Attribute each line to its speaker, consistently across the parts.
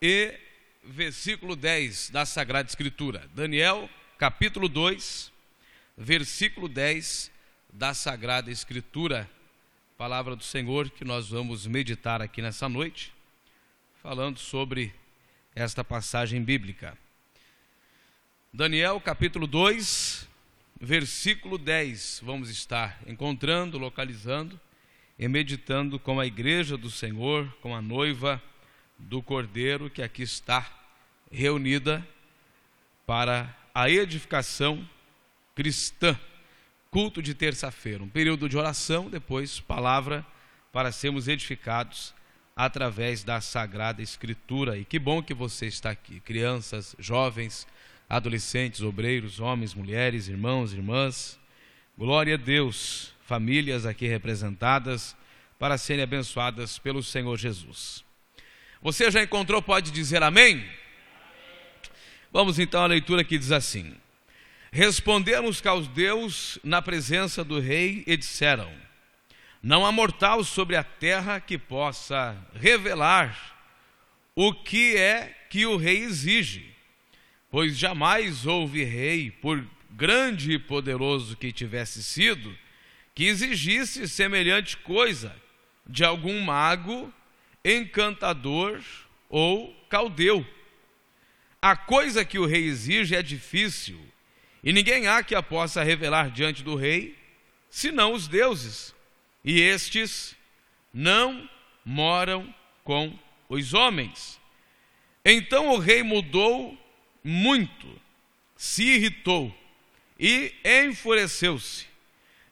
Speaker 1: e versículo 10 da Sagrada Escritura. Daniel, capítulo 2, versículo 10 da Sagrada Escritura. Palavra do Senhor que nós vamos meditar aqui nessa noite, falando sobre esta passagem bíblica. Daniel, capítulo 2, versículo 10. Vamos estar encontrando, localizando e meditando com a igreja do Senhor, com a noiva do Cordeiro que aqui está reunida para a edificação cristã, culto de terça-feira, um período de oração, depois palavra para sermos edificados através da Sagrada Escritura. E que bom que você está aqui, crianças, jovens, adolescentes, obreiros, homens, mulheres, irmãos, irmãs. Glória a Deus, famílias aqui representadas para serem abençoadas pelo Senhor Jesus. Você já encontrou, pode dizer amém? Vamos então à leitura que diz assim: Respondemos Deus na presença do rei e disseram: Não há mortal sobre a terra que possa revelar o que é que o rei exige, pois jamais houve rei, por grande e poderoso que tivesse sido, que exigisse semelhante coisa de algum mago encantador ou caldeu. A coisa que o rei exige é difícil, e ninguém há que a possa revelar diante do rei, senão os deuses, e estes não moram com os homens. Então o rei mudou muito, se irritou e enfureceu-se,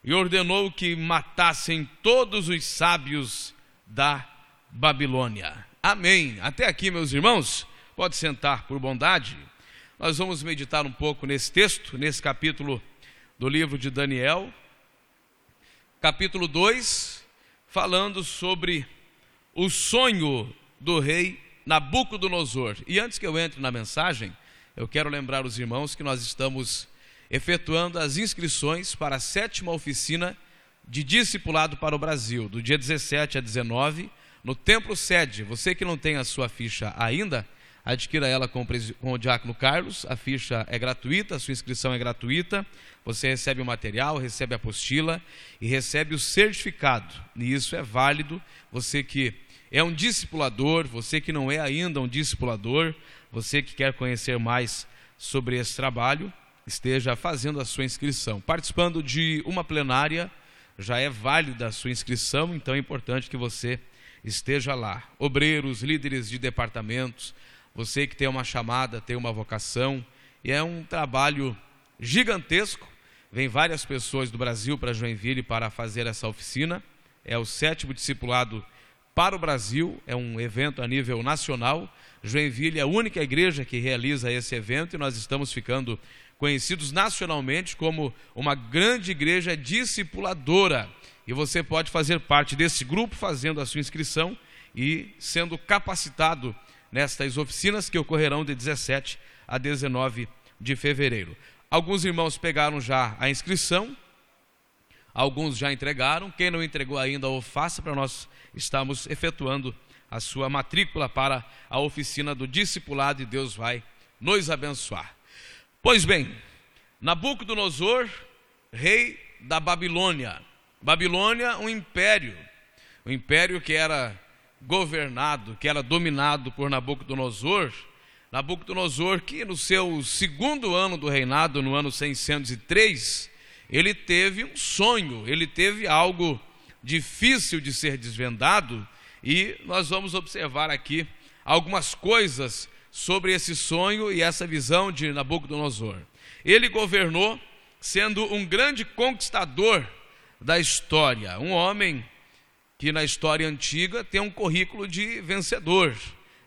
Speaker 1: e ordenou que matassem todos os sábios da Babilônia. Amém. Até aqui, meus irmãos, pode sentar por bondade. Nós vamos meditar um pouco nesse texto, nesse capítulo do livro de Daniel, capítulo 2, falando sobre o sonho do rei Nabucodonosor. E antes que eu entre na mensagem, eu quero lembrar os irmãos que nós estamos efetuando as inscrições para a sétima oficina de discipulado para o Brasil, do dia 17 a 19 no templo sede. Você que não tem a sua ficha ainda, adquira ela com o, diácono Carlos. A ficha é gratuita, a sua inscrição é gratuita. Você recebe o material, recebe a apostila e recebe o certificado. E isso é válido. Você que é um discipulador, você que não é ainda um discipulador, você que quer conhecer mais sobre esse trabalho, esteja fazendo a sua inscrição. Participando de uma plenária, já é válida a sua inscrição, então é importante que você esteja lá. Obreiros, líderes de departamentos, você que tem uma chamada, tem uma vocação, e é um trabalho gigantesco. Vem várias pessoas do Brasil para Joinville para fazer essa oficina. É o sétimo discipulado para o Brasil, é um evento a nível nacional. Joinville é a única igreja que realiza esse evento e nós estamos ficando conhecidos nacionalmente como uma grande igreja discipuladora e você pode fazer parte desse grupo fazendo a sua inscrição e sendo capacitado nestas oficinas que ocorrerão de 17 a 19 de fevereiro. Alguns irmãos pegaram já a inscrição, alguns já entregaram. Quem não entregou ainda, ou faça para nós estamos efetuando a sua matrícula para a oficina do discipulado e Deus vai nos abençoar. Pois bem, Nabucodonosor, rei da Babilônia, Babilônia, um império, um império que era governado, que era dominado por Nabucodonosor. Nabucodonosor, que no seu segundo ano do reinado, no ano 603, ele teve um sonho, ele teve algo difícil de ser desvendado, e nós vamos observar aqui algumas coisas sobre esse sonho e essa visão de Nabucodonosor. Ele governou sendo um grande conquistador da história. Um homem que na história antiga tem um currículo de vencedor.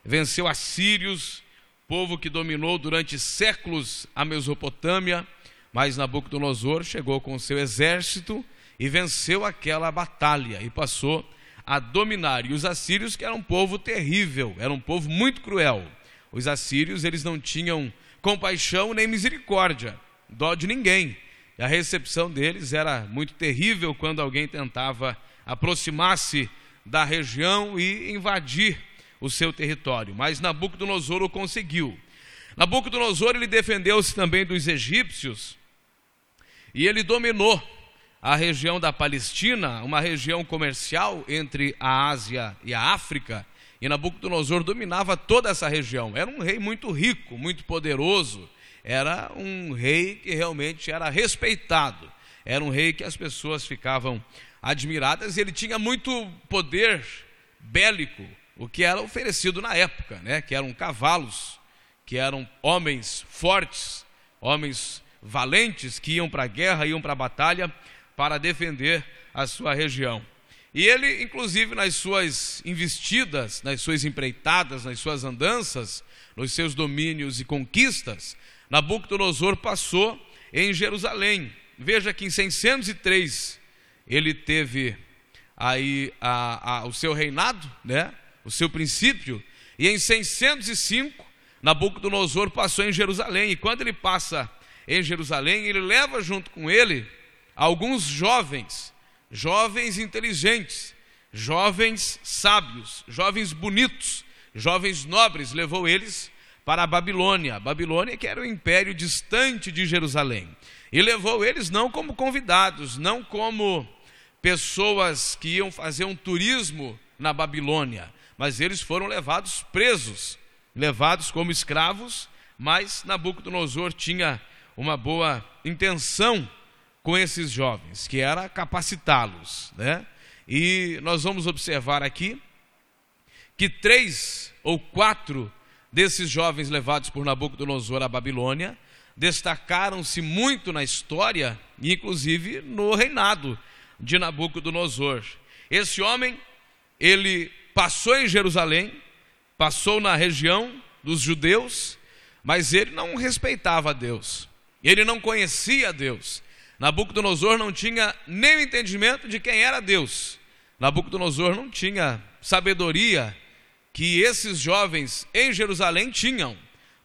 Speaker 1: Venceu assírios, povo que dominou durante séculos a Mesopotâmia, mas Nabucodonosor chegou com seu exército e venceu aquela batalha e passou a dominar. E os assírios, que eram um povo terrível, era um povo muito cruel. Os assírios, eles não tinham compaixão nem misericórdia, dó de ninguém. E a recepção deles era muito terrível quando alguém tentava aproximar-se da região e invadir o seu território, mas Nabucodonosor o conseguiu. Nabucodonosor ele defendeu-se também dos egípcios e ele dominou a região da Palestina, uma região comercial entre a Ásia e a África, e Nabucodonosor dominava toda essa região. Era um rei muito rico, muito poderoso, era um rei que realmente era respeitado, era um rei que as pessoas ficavam admiradas e ele tinha muito poder bélico, o que era oferecido na época, né? que eram cavalos, que eram homens fortes, homens valentes que iam para a guerra, iam para a batalha para defender a sua região. E ele, inclusive, nas suas investidas, nas suas empreitadas, nas suas andanças, nos seus domínios e conquistas, Nabucodonosor passou em Jerusalém. Veja que em 603 ele teve aí a, a, o seu reinado, né? o seu princípio, e em 605 Nabucodonosor passou em Jerusalém. E quando ele passa em Jerusalém, ele leva junto com ele alguns jovens, jovens inteligentes, jovens sábios, jovens bonitos, jovens nobres, levou eles para a Babilônia. Babilônia que era o um império distante de Jerusalém. E levou eles não como convidados, não como pessoas que iam fazer um turismo na Babilônia, mas eles foram levados presos, levados como escravos, mas Nabucodonosor tinha uma boa intenção com esses jovens, que era capacitá-los, né? E nós vamos observar aqui que três ou quatro desses jovens levados por Nabucodonosor à Babilônia destacaram-se muito na história, inclusive no reinado de Nabucodonosor. Esse homem, ele passou em Jerusalém, passou na região dos judeus, mas ele não respeitava Deus, ele não conhecia Deus, Nabucodonosor não tinha nem o entendimento de quem era Deus. Nabucodonosor não tinha sabedoria que esses jovens em Jerusalém tinham,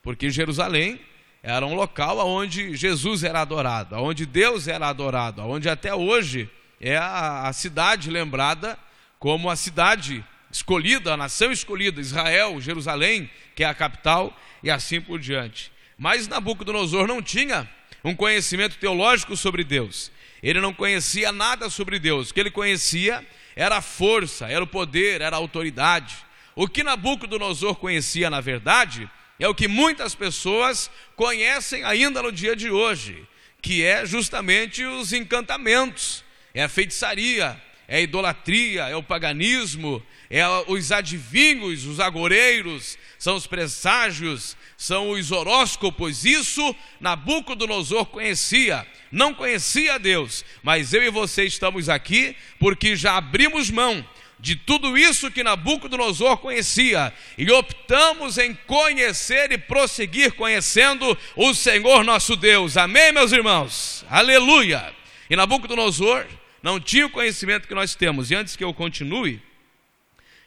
Speaker 1: porque Jerusalém era um local onde Jesus era adorado, onde Deus era adorado, onde até hoje é a, cidade lembrada como a cidade escolhida, a nação escolhida, Israel, Jerusalém, que é a capital, e assim por diante. Mas Nabucodonosor não tinha um conhecimento teológico sobre Deus. Ele não conhecia nada sobre Deus. O que ele conhecia era a força, era o poder, era a autoridade. O que Nabucodonosor conhecia, na verdade, é o que muitas pessoas conhecem ainda no dia de hoje, que é justamente os encantamentos, é a feitiçaria, é a idolatria, é o paganismo, é os adivinhos, os agoreiros, são os presságios, são os horóscopos. Isso Nabucodonosor conhecia. Não conhecia Deus, mas eu e você estamos aqui porque já abrimos mão de tudo isso que Nabucodonosor conhecia e optamos em conhecer e prosseguir conhecendo o Senhor nosso Deus. Amém, meus irmãos? Aleluia! E Nabucodonosor não tinha o conhecimento que nós temos. E antes que eu continue,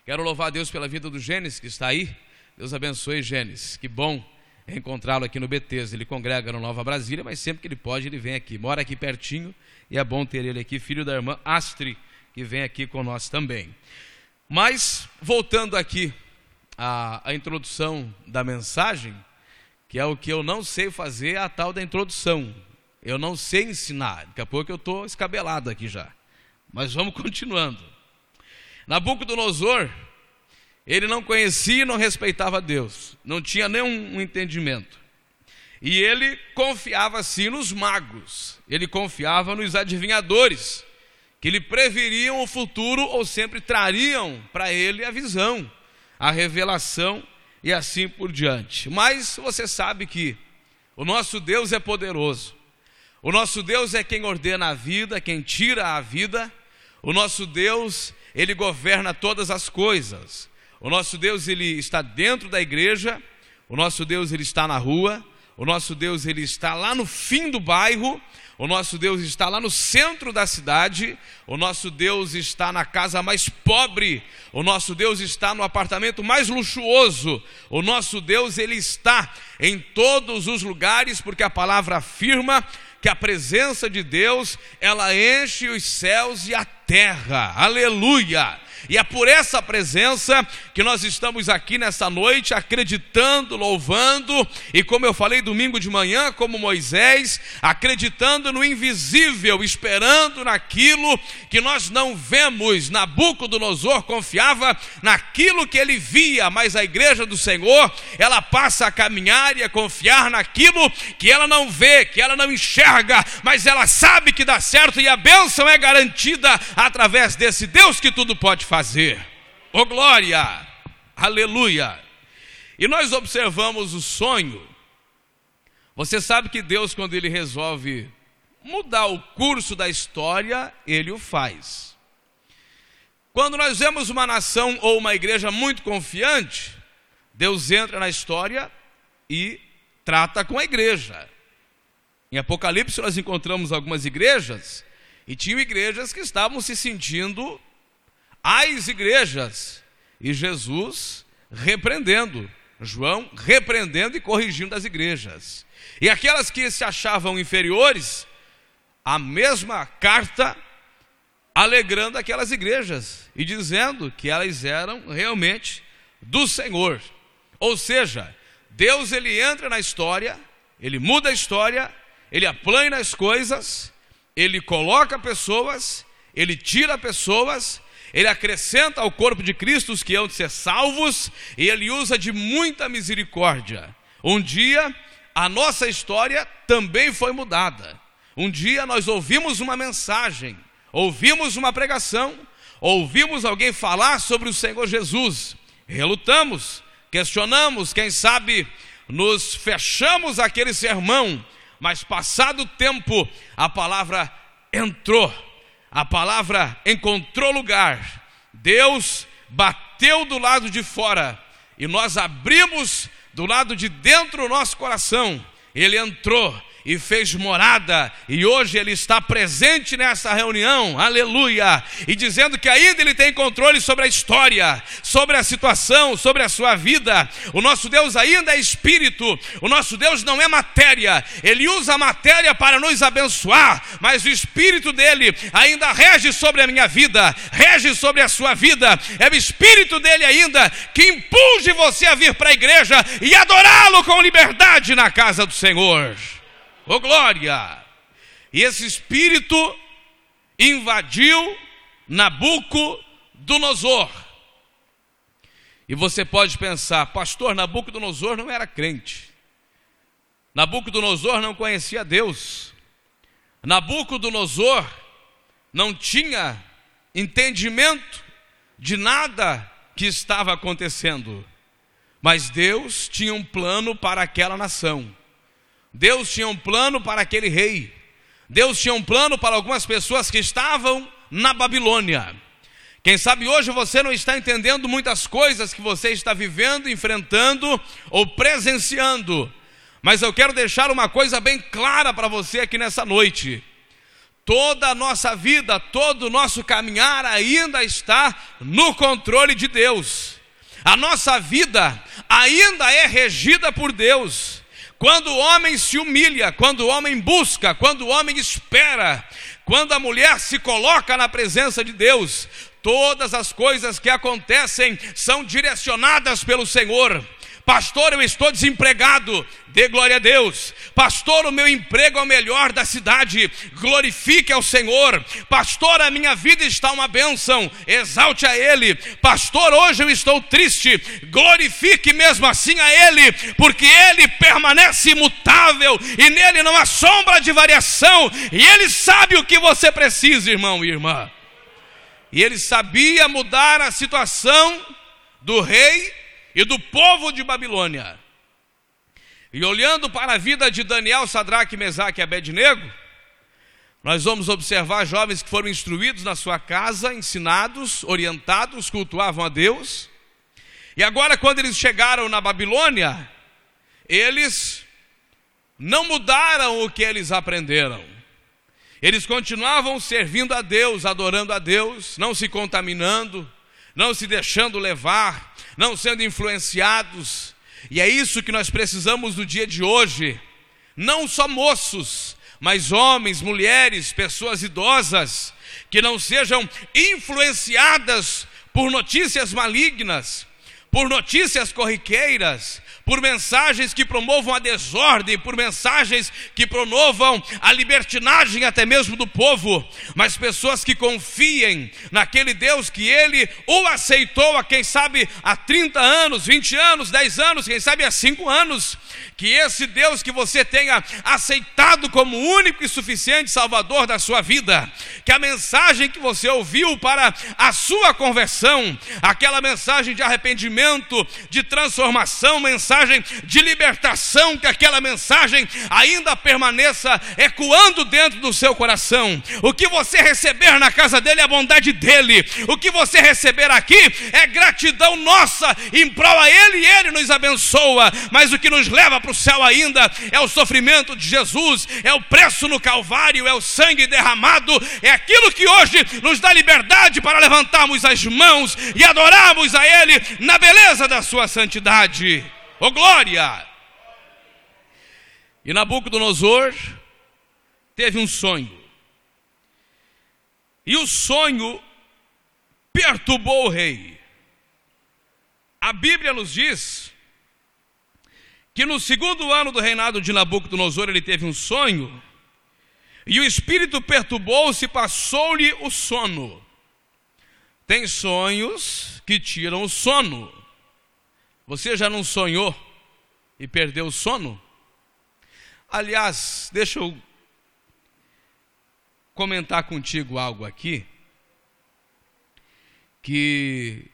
Speaker 1: quero louvar Deus pela vida do Gênesis que está aí. Deus abençoe Gênesis. Que bom encontrá-lo aqui no Betesda. Ele congrega no Nova Brasília, mas sempre que ele pode, ele vem aqui. Mora aqui pertinho e é bom ter ele aqui, filho da irmã Astri, que vem aqui com nós também. Mas, voltando aqui à, à introdução da mensagem, que é o que eu não sei fazer, a tal da introdução. Eu não sei ensinar. Daqui a pouco eu estou escabelado aqui já. Mas vamos continuando. Nabucodonosor ele não conhecia e não respeitava Deus, não tinha nenhum entendimento. E ele confiava sim nos magos, ele confiava nos adivinhadores, que lhe previriam o futuro ou sempre trariam para ele a visão, a revelação e assim por diante. Mas você sabe que o nosso Deus é poderoso, o nosso Deus é quem ordena a vida, quem tira a vida, o nosso Deus, ele governa todas as coisas. O nosso Deus ele está dentro da igreja, o nosso Deus ele está na rua, o nosso Deus ele está lá no fim do bairro, o nosso Deus está lá no centro da cidade, o nosso Deus está na casa mais pobre, o nosso Deus está no apartamento mais luxuoso, o nosso Deus ele está em todos os lugares, porque a palavra afirma que a presença de Deus, ela enche os céus e a terra. Aleluia! E é por essa presença que nós estamos aqui nessa noite, acreditando, louvando, e como eu falei domingo de manhã, como Moisés, acreditando no invisível, esperando naquilo que nós não vemos. Nabucodonosor confiava naquilo que ele via, mas a igreja do Senhor, ela passa a caminhar e a confiar naquilo que ela não vê, que ela não enxerga, mas ela sabe que dá certo e a bênção é garantida através desse Deus que tudo pode fazer. Oh glória! Aleluia! E nós observamos o sonho. Você sabe que Deus, quando Ele resolve mudar o curso da história, Ele o faz. Quando nós vemos uma nação ou uma igreja muito confiante, Deus entra na história e trata com a igreja. Em Apocalipse nós encontramos algumas igrejas e tinham igrejas que estavam se sentindo as igrejas e Jesus repreendendo, João repreendendo e corrigindo as igrejas. E aquelas que se achavam inferiores, a mesma carta alegrando aquelas igrejas e dizendo que elas eram realmente do Senhor. Ou seja, Deus ele entra na história, ele muda a história ele aplana as coisas, ele coloca pessoas, ele tira pessoas, ele acrescenta ao corpo de Cristo os que hão de ser salvos, e ele usa de muita misericórdia. Um dia, a nossa história também foi mudada. Um dia nós ouvimos uma mensagem, ouvimos uma pregação, ouvimos alguém falar sobre o Senhor Jesus, relutamos, questionamos, quem sabe nos fechamos aquele sermão mas passado o tempo, a palavra entrou, a palavra encontrou lugar. Deus bateu do lado de fora e nós abrimos do lado de dentro o nosso coração. Ele entrou e fez morada, e hoje Ele está presente nessa reunião, aleluia, e dizendo que ainda Ele tem controle sobre a história, sobre a situação, sobre a sua vida. O nosso Deus ainda é espírito, o nosso Deus não é matéria, Ele usa a matéria para nos abençoar, mas o espírito dele ainda rege sobre a minha vida, rege sobre a sua vida, é o espírito dele ainda que impulse você a vir para a igreja e adorá-lo com liberdade na casa do Senhor. Oh glória! E esse espírito invadiu Nabucodonosor. E você pode pensar, pastor, Nabucodonosor não era crente. Nabucodonosor não conhecia Deus. Nabucodonosor não tinha entendimento de nada que estava acontecendo. Mas Deus tinha um plano para aquela nação. Deus tinha um plano para aquele rei. Deus tinha um plano para algumas pessoas que estavam na Babilônia. Quem sabe hoje você não está entendendo muitas coisas que você está vivendo, enfrentando ou presenciando. Mas eu quero deixar uma coisa bem clara para você aqui nessa noite. Toda a nossa vida, todo o nosso caminhar ainda está no controle de Deus. A nossa vida ainda é regida por Deus. Quando o homem se humilha, quando o homem busca, quando o homem espera, quando a mulher se coloca na presença de Deus, todas as coisas que acontecem são direcionadas pelo Senhor. Pastor, eu estou desempregado. Dê glória a Deus. Pastor, o meu emprego é o melhor da cidade. Glorifique ao Senhor. Pastor, a minha vida está uma bênção. Exalte a Ele. Pastor, hoje eu estou triste. Glorifique mesmo assim a Ele, porque Ele permanece imutável e nele não há sombra de variação. E Ele sabe o que você precisa, irmão e irmã. E Ele sabia mudar a situação do rei e do povo de Babilônia. E olhando para a vida de Daniel, Sadraque, Mesaque e Abednego, nós vamos observar jovens que foram instruídos na sua casa, ensinados, orientados, cultuavam a Deus. E agora, quando eles chegaram na Babilônia, eles não mudaram o que eles aprenderam. Eles continuavam servindo a Deus, adorando a Deus, não se contaminando, não se deixando levar, não sendo influenciados. E é isso que nós precisamos no dia de hoje. Não só moços, mas homens, mulheres, pessoas idosas, que não sejam influenciadas por notícias malignas, por notícias corriqueiras, por mensagens que promovam a desordem, por mensagens que promovam a libertinagem até mesmo do povo, mas pessoas que confiem naquele Deus que ele o aceitou, a quem sabe há 30 anos, 20 anos, 10 anos, quem sabe há 5 anos, que esse Deus que você tenha aceitado como único e suficiente Salvador da sua vida, que a mensagem que você ouviu para a sua conversão, aquela mensagem de arrependimento, de transformação, mensagem mensagem de libertação, que aquela mensagem ainda permaneça ecoando dentro do seu coração. O que você receber na casa dele é a bondade dele, o que você receber aqui é gratidão nossa em prol a ele e ele nos abençoa. Mas o que nos leva para o céu ainda é o sofrimento de Jesus, é o preço no Calvário, é o sangue derramado, é aquilo que hoje nos dá liberdade para levantarmos as mãos e adorarmos a Ele na beleza da Sua santidade. Oh glória! E Nabucodonosor teve um sonho. E o sonho perturbou o rei. A Bíblia nos diz que no segundo ano do reinado de Nabucodonosor ele teve um sonho, e o espírito perturbou-se e passou-lhe o sono. Tem sonhos que tiram o sono. Você já não sonhou e perdeu o sono? Aliás, deixa eu comentar contigo algo aqui. Que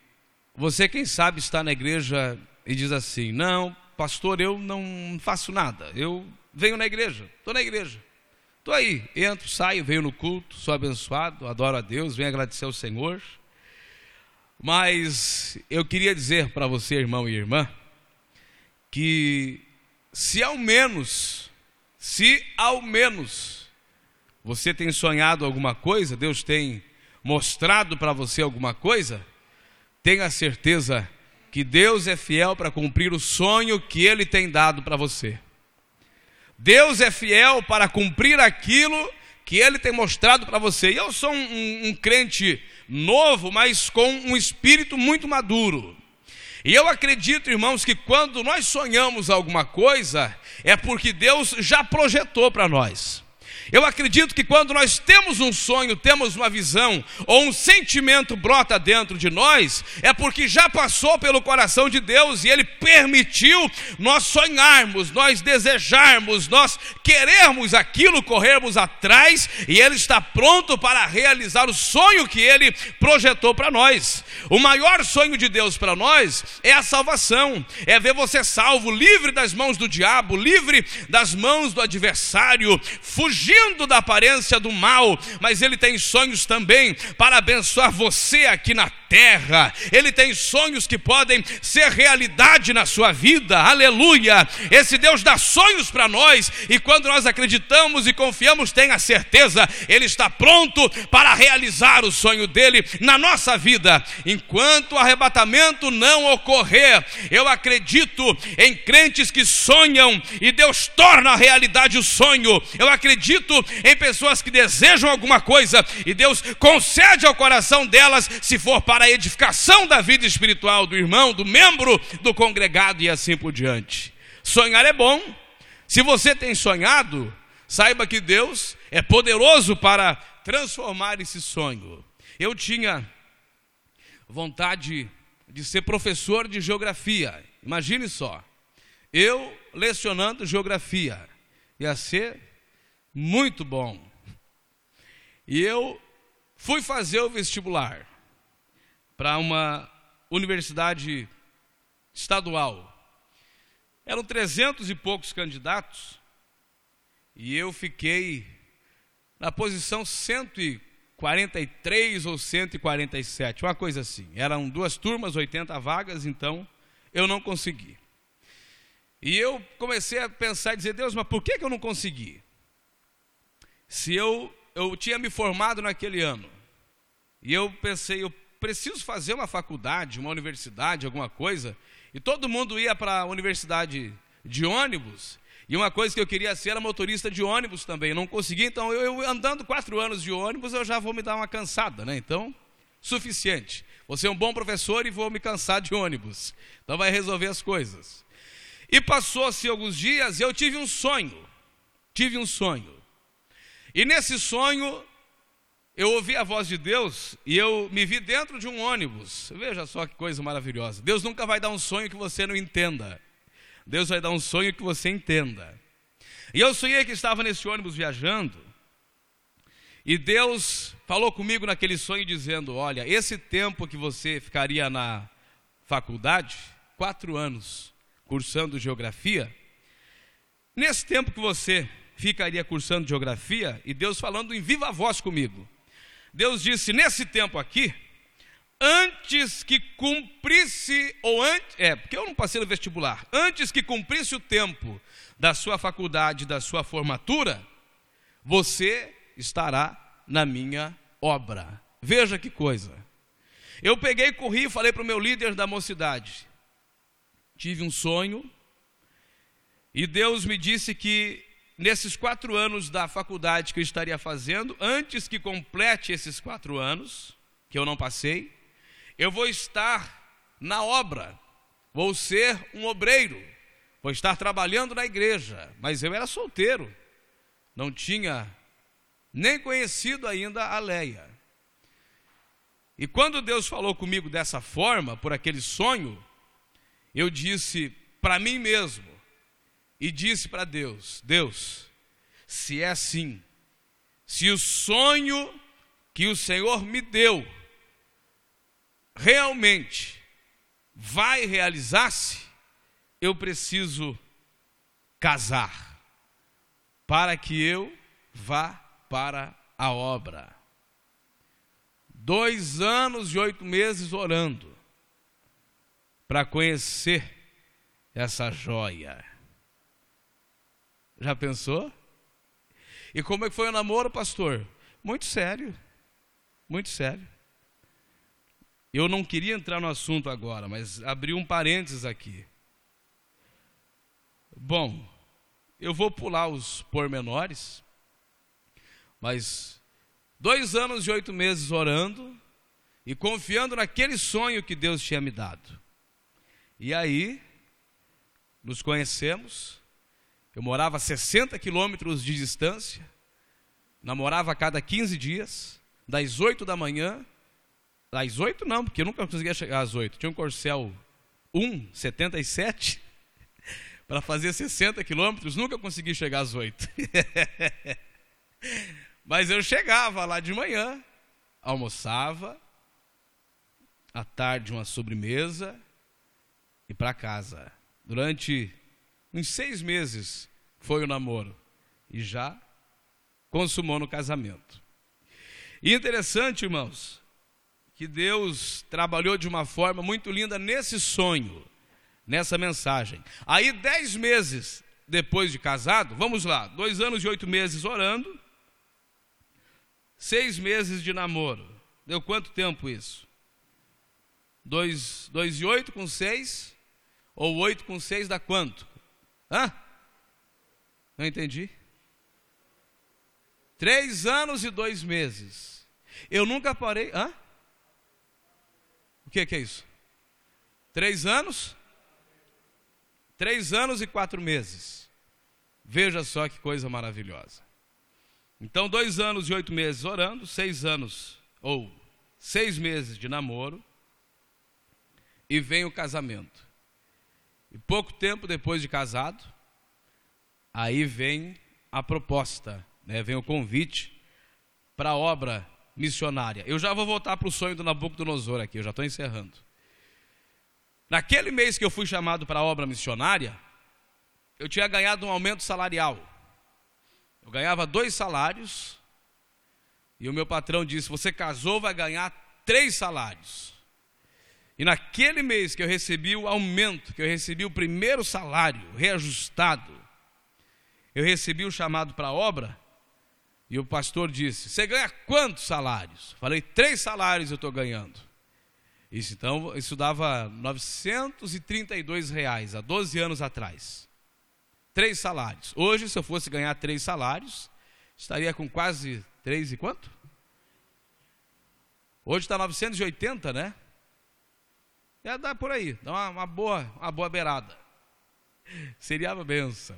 Speaker 1: você, quem sabe, está na igreja e diz assim: Não, pastor, eu não faço nada. Eu venho na igreja, estou na igreja. Estou aí, entro, saio, venho no culto, sou abençoado, adoro a Deus, venho agradecer ao Senhor. Mas eu queria dizer para você, irmão e irmã, que se ao menos, se ao menos você tem sonhado alguma coisa, Deus tem mostrado para você alguma coisa, tenha certeza que Deus é fiel para cumprir o sonho que Ele tem dado para você. Deus é fiel para cumprir aquilo que Ele tem mostrado para você. E eu sou um, um, um crente novo, mas com um espírito muito maduro. E eu acredito, irmãos, que quando nós sonhamos alguma coisa, é porque Deus já projetou para nós. Eu acredito que quando nós temos um sonho, temos uma visão, ou um sentimento brota dentro de nós, é porque já passou pelo coração de Deus e Ele permitiu nós sonharmos, nós desejarmos, nós querermos aquilo, corrermos atrás, e Ele está pronto para realizar o sonho que Ele projetou para nós. O maior sonho de Deus para nós é a salvação, é ver você salvo, livre das mãos do diabo, livre das mãos do adversário, fugir fugindo da aparência do mal, mas Ele tem sonhos também para abençoar você aqui na terra. Ele tem sonhos que podem ser realidade na sua vida. Aleluia! Esse Deus dá sonhos para nós e quando nós acreditamos e confiamos, tenha certeza, Ele está pronto para realizar o sonho dele na nossa vida. Enquanto o arrebatamento não ocorrer, eu acredito em crentes que sonham e Deus torna realidade o sonho. Eu acredito em pessoas que desejam alguma coisa e Deus concede ao coração delas se for para para a edificação da vida espiritual do irmão, do membro do congregado e assim por diante. Sonhar é bom. Se você tem sonhado, saiba que Deus é poderoso para transformar esse sonho. Eu tinha vontade de ser professor de geografia. Imagine só. Eu lecionando geografia. Ia ser muito bom. E eu fui fazer o vestibular para uma universidade estadual. Eram trezentos e poucos candidatos e eu fiquei na posição 143 ou 147, uma coisa assim. Eram duas turmas, 80 vagas, então eu não consegui. E eu comecei a pensar e dizer, Deus, mas por que, que eu não consegui? Se eu, eu tinha me formado naquele ano. E eu pensei, eu preciso fazer uma faculdade, uma universidade, alguma coisa, e todo mundo ia para a universidade de ônibus, e uma coisa que eu queria ser era motorista de ônibus também, não consegui, então eu, eu andando quatro anos de ônibus, eu já vou me dar uma cansada, né? Então, suficiente. vou ser um bom professor e vou me cansar de ônibus. Então vai resolver as coisas. E passou-se alguns dias e eu tive um sonho. Tive um sonho. E nesse sonho eu ouvi a voz de Deus e eu me vi dentro de um ônibus. Veja só que coisa maravilhosa. Deus nunca vai dar um sonho que você não entenda. Deus vai dar um sonho que você entenda. E eu sonhei que estava nesse ônibus viajando. E Deus falou comigo naquele sonho dizendo: Olha, esse tempo que você ficaria na faculdade, quatro anos, cursando geografia, nesse tempo que você ficaria cursando geografia, e Deus falando em viva voz comigo, Deus disse: nesse tempo aqui, antes que cumprisse, ou antes, é, porque eu não passei no vestibular, antes que cumprisse o tempo da sua faculdade, da sua formatura, você estará na minha obra. Veja que coisa. Eu peguei, corri e falei para o meu líder da mocidade. Tive um sonho, e Deus me disse que nesses quatro anos da faculdade que eu estaria fazendo, antes que complete esses quatro anos, que eu não passei, eu vou estar na obra, vou ser um obreiro, vou estar trabalhando na igreja, mas eu era solteiro, não tinha nem conhecido ainda a Leia. E quando Deus falou comigo dessa forma, por aquele sonho, eu disse para mim mesmo, e disse para Deus: Deus, se é assim, se o sonho que o Senhor me deu realmente vai realizar-se, eu preciso casar, para que eu vá para a obra. Dois anos e oito meses orando para conhecer essa joia. Já pensou? E como é que foi o namoro, pastor? Muito sério. Muito sério. Eu não queria entrar no assunto agora, mas abri um parênteses aqui. Bom, eu vou pular os pormenores, mas dois anos e oito meses orando e confiando naquele sonho que Deus tinha me dado. E aí, nos conhecemos, eu morava a 60 quilômetros de distância, namorava a cada 15 dias, das 8 da manhã, das 8 não, porque eu nunca conseguia chegar às 8. Tinha um Corcel 1, 77, para fazer 60 quilômetros, nunca consegui chegar às 8. Mas eu chegava lá de manhã, almoçava, à tarde uma sobremesa e para casa. Durante em seis meses foi o namoro e já consumou no casamento. E interessante, irmãos, que Deus trabalhou de uma forma muito linda nesse sonho, nessa mensagem. Aí, dez meses depois de casado, vamos lá, dois anos e oito meses orando, seis meses de namoro. Deu quanto tempo isso? Dois, dois e oito com seis, ou oito com seis dá quanto? Hã? Não entendi. Três anos e dois meses. Eu nunca parei. Hã? O que, que é isso? Três anos? Três anos e quatro meses. Veja só que coisa maravilhosa. Então, dois anos e oito meses orando, seis anos ou seis meses de namoro, e vem o casamento. E pouco tempo depois de casado, aí vem a proposta, né? vem o convite para a obra missionária. Eu já vou voltar para o sonho do Nabucodonosor aqui, eu já estou encerrando. Naquele mês que eu fui chamado para a obra missionária, eu tinha ganhado um aumento salarial. Eu ganhava dois salários, e o meu patrão disse: Você casou, vai ganhar três salários. E naquele mês que eu recebi o aumento, que eu recebi o primeiro salário reajustado, eu recebi o chamado para a obra, e o pastor disse: Você ganha quantos salários? Falei: Três salários eu estou ganhando. Isso então, isso dava 932 reais há 12 anos atrás. Três salários. Hoje, se eu fosse ganhar três salários, estaria com quase três e quanto? Hoje está 980, né? Ia dar por aí, dar uma, uma boa, uma boa beirada. Seria uma benção.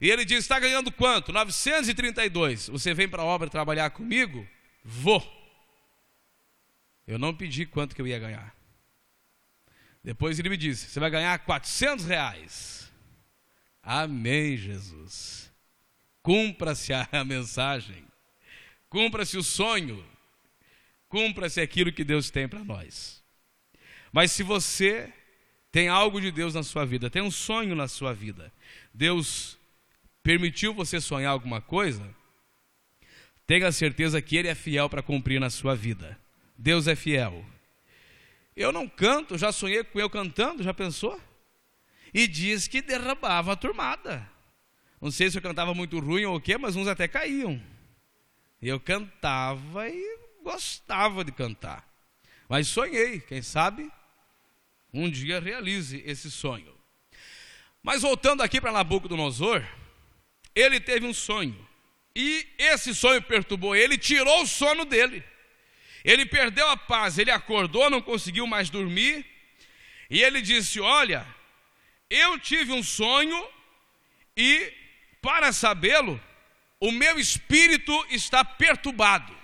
Speaker 1: E ele diz: está ganhando quanto? 932. Você vem para a obra trabalhar comigo? Vou. Eu não pedi quanto que eu ia ganhar. Depois ele me disse: Você vai ganhar 400 reais. Amém, Jesus. Cumpra-se a mensagem. Cumpra-se o sonho. Cumpra-se aquilo que Deus tem para nós. Mas se você tem algo de Deus na sua vida, tem um sonho na sua vida, Deus permitiu você sonhar alguma coisa, tenha certeza que Ele é fiel para cumprir na sua vida. Deus é fiel. Eu não canto, já sonhei com eu cantando, já pensou? E diz que derrubava a turmada. Não sei se eu cantava muito ruim ou o quê, mas uns até caíam. Eu cantava e gostava de cantar. Mas sonhei, quem sabe um dia realize esse sonho. Mas voltando aqui para Nabucodonosor, ele teve um sonho. E esse sonho perturbou ele, tirou o sono dele. Ele perdeu a paz, ele acordou, não conseguiu mais dormir. E ele disse: Olha, eu tive um sonho e, para sabê-lo, o meu espírito está perturbado.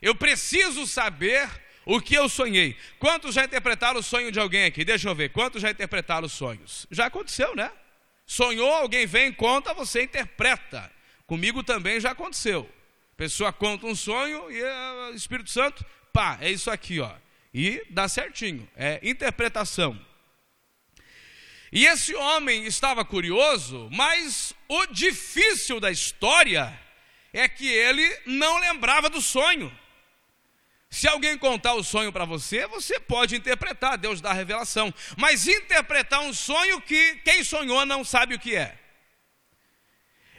Speaker 1: Eu preciso saber o que eu sonhei. Quantos já interpretaram o sonho de alguém aqui? Deixa eu ver. Quantos já interpretaram os sonhos? Já aconteceu, né? Sonhou, alguém vem, conta, você interpreta. Comigo também já aconteceu. A pessoa conta um sonho e o Espírito Santo, pá, é isso aqui, ó. E dá certinho. É interpretação. E esse homem estava curioso, mas o difícil da história é que ele não lembrava do sonho. Se alguém contar o sonho para você, você pode interpretar, Deus dá a revelação. Mas interpretar um sonho que quem sonhou não sabe o que é.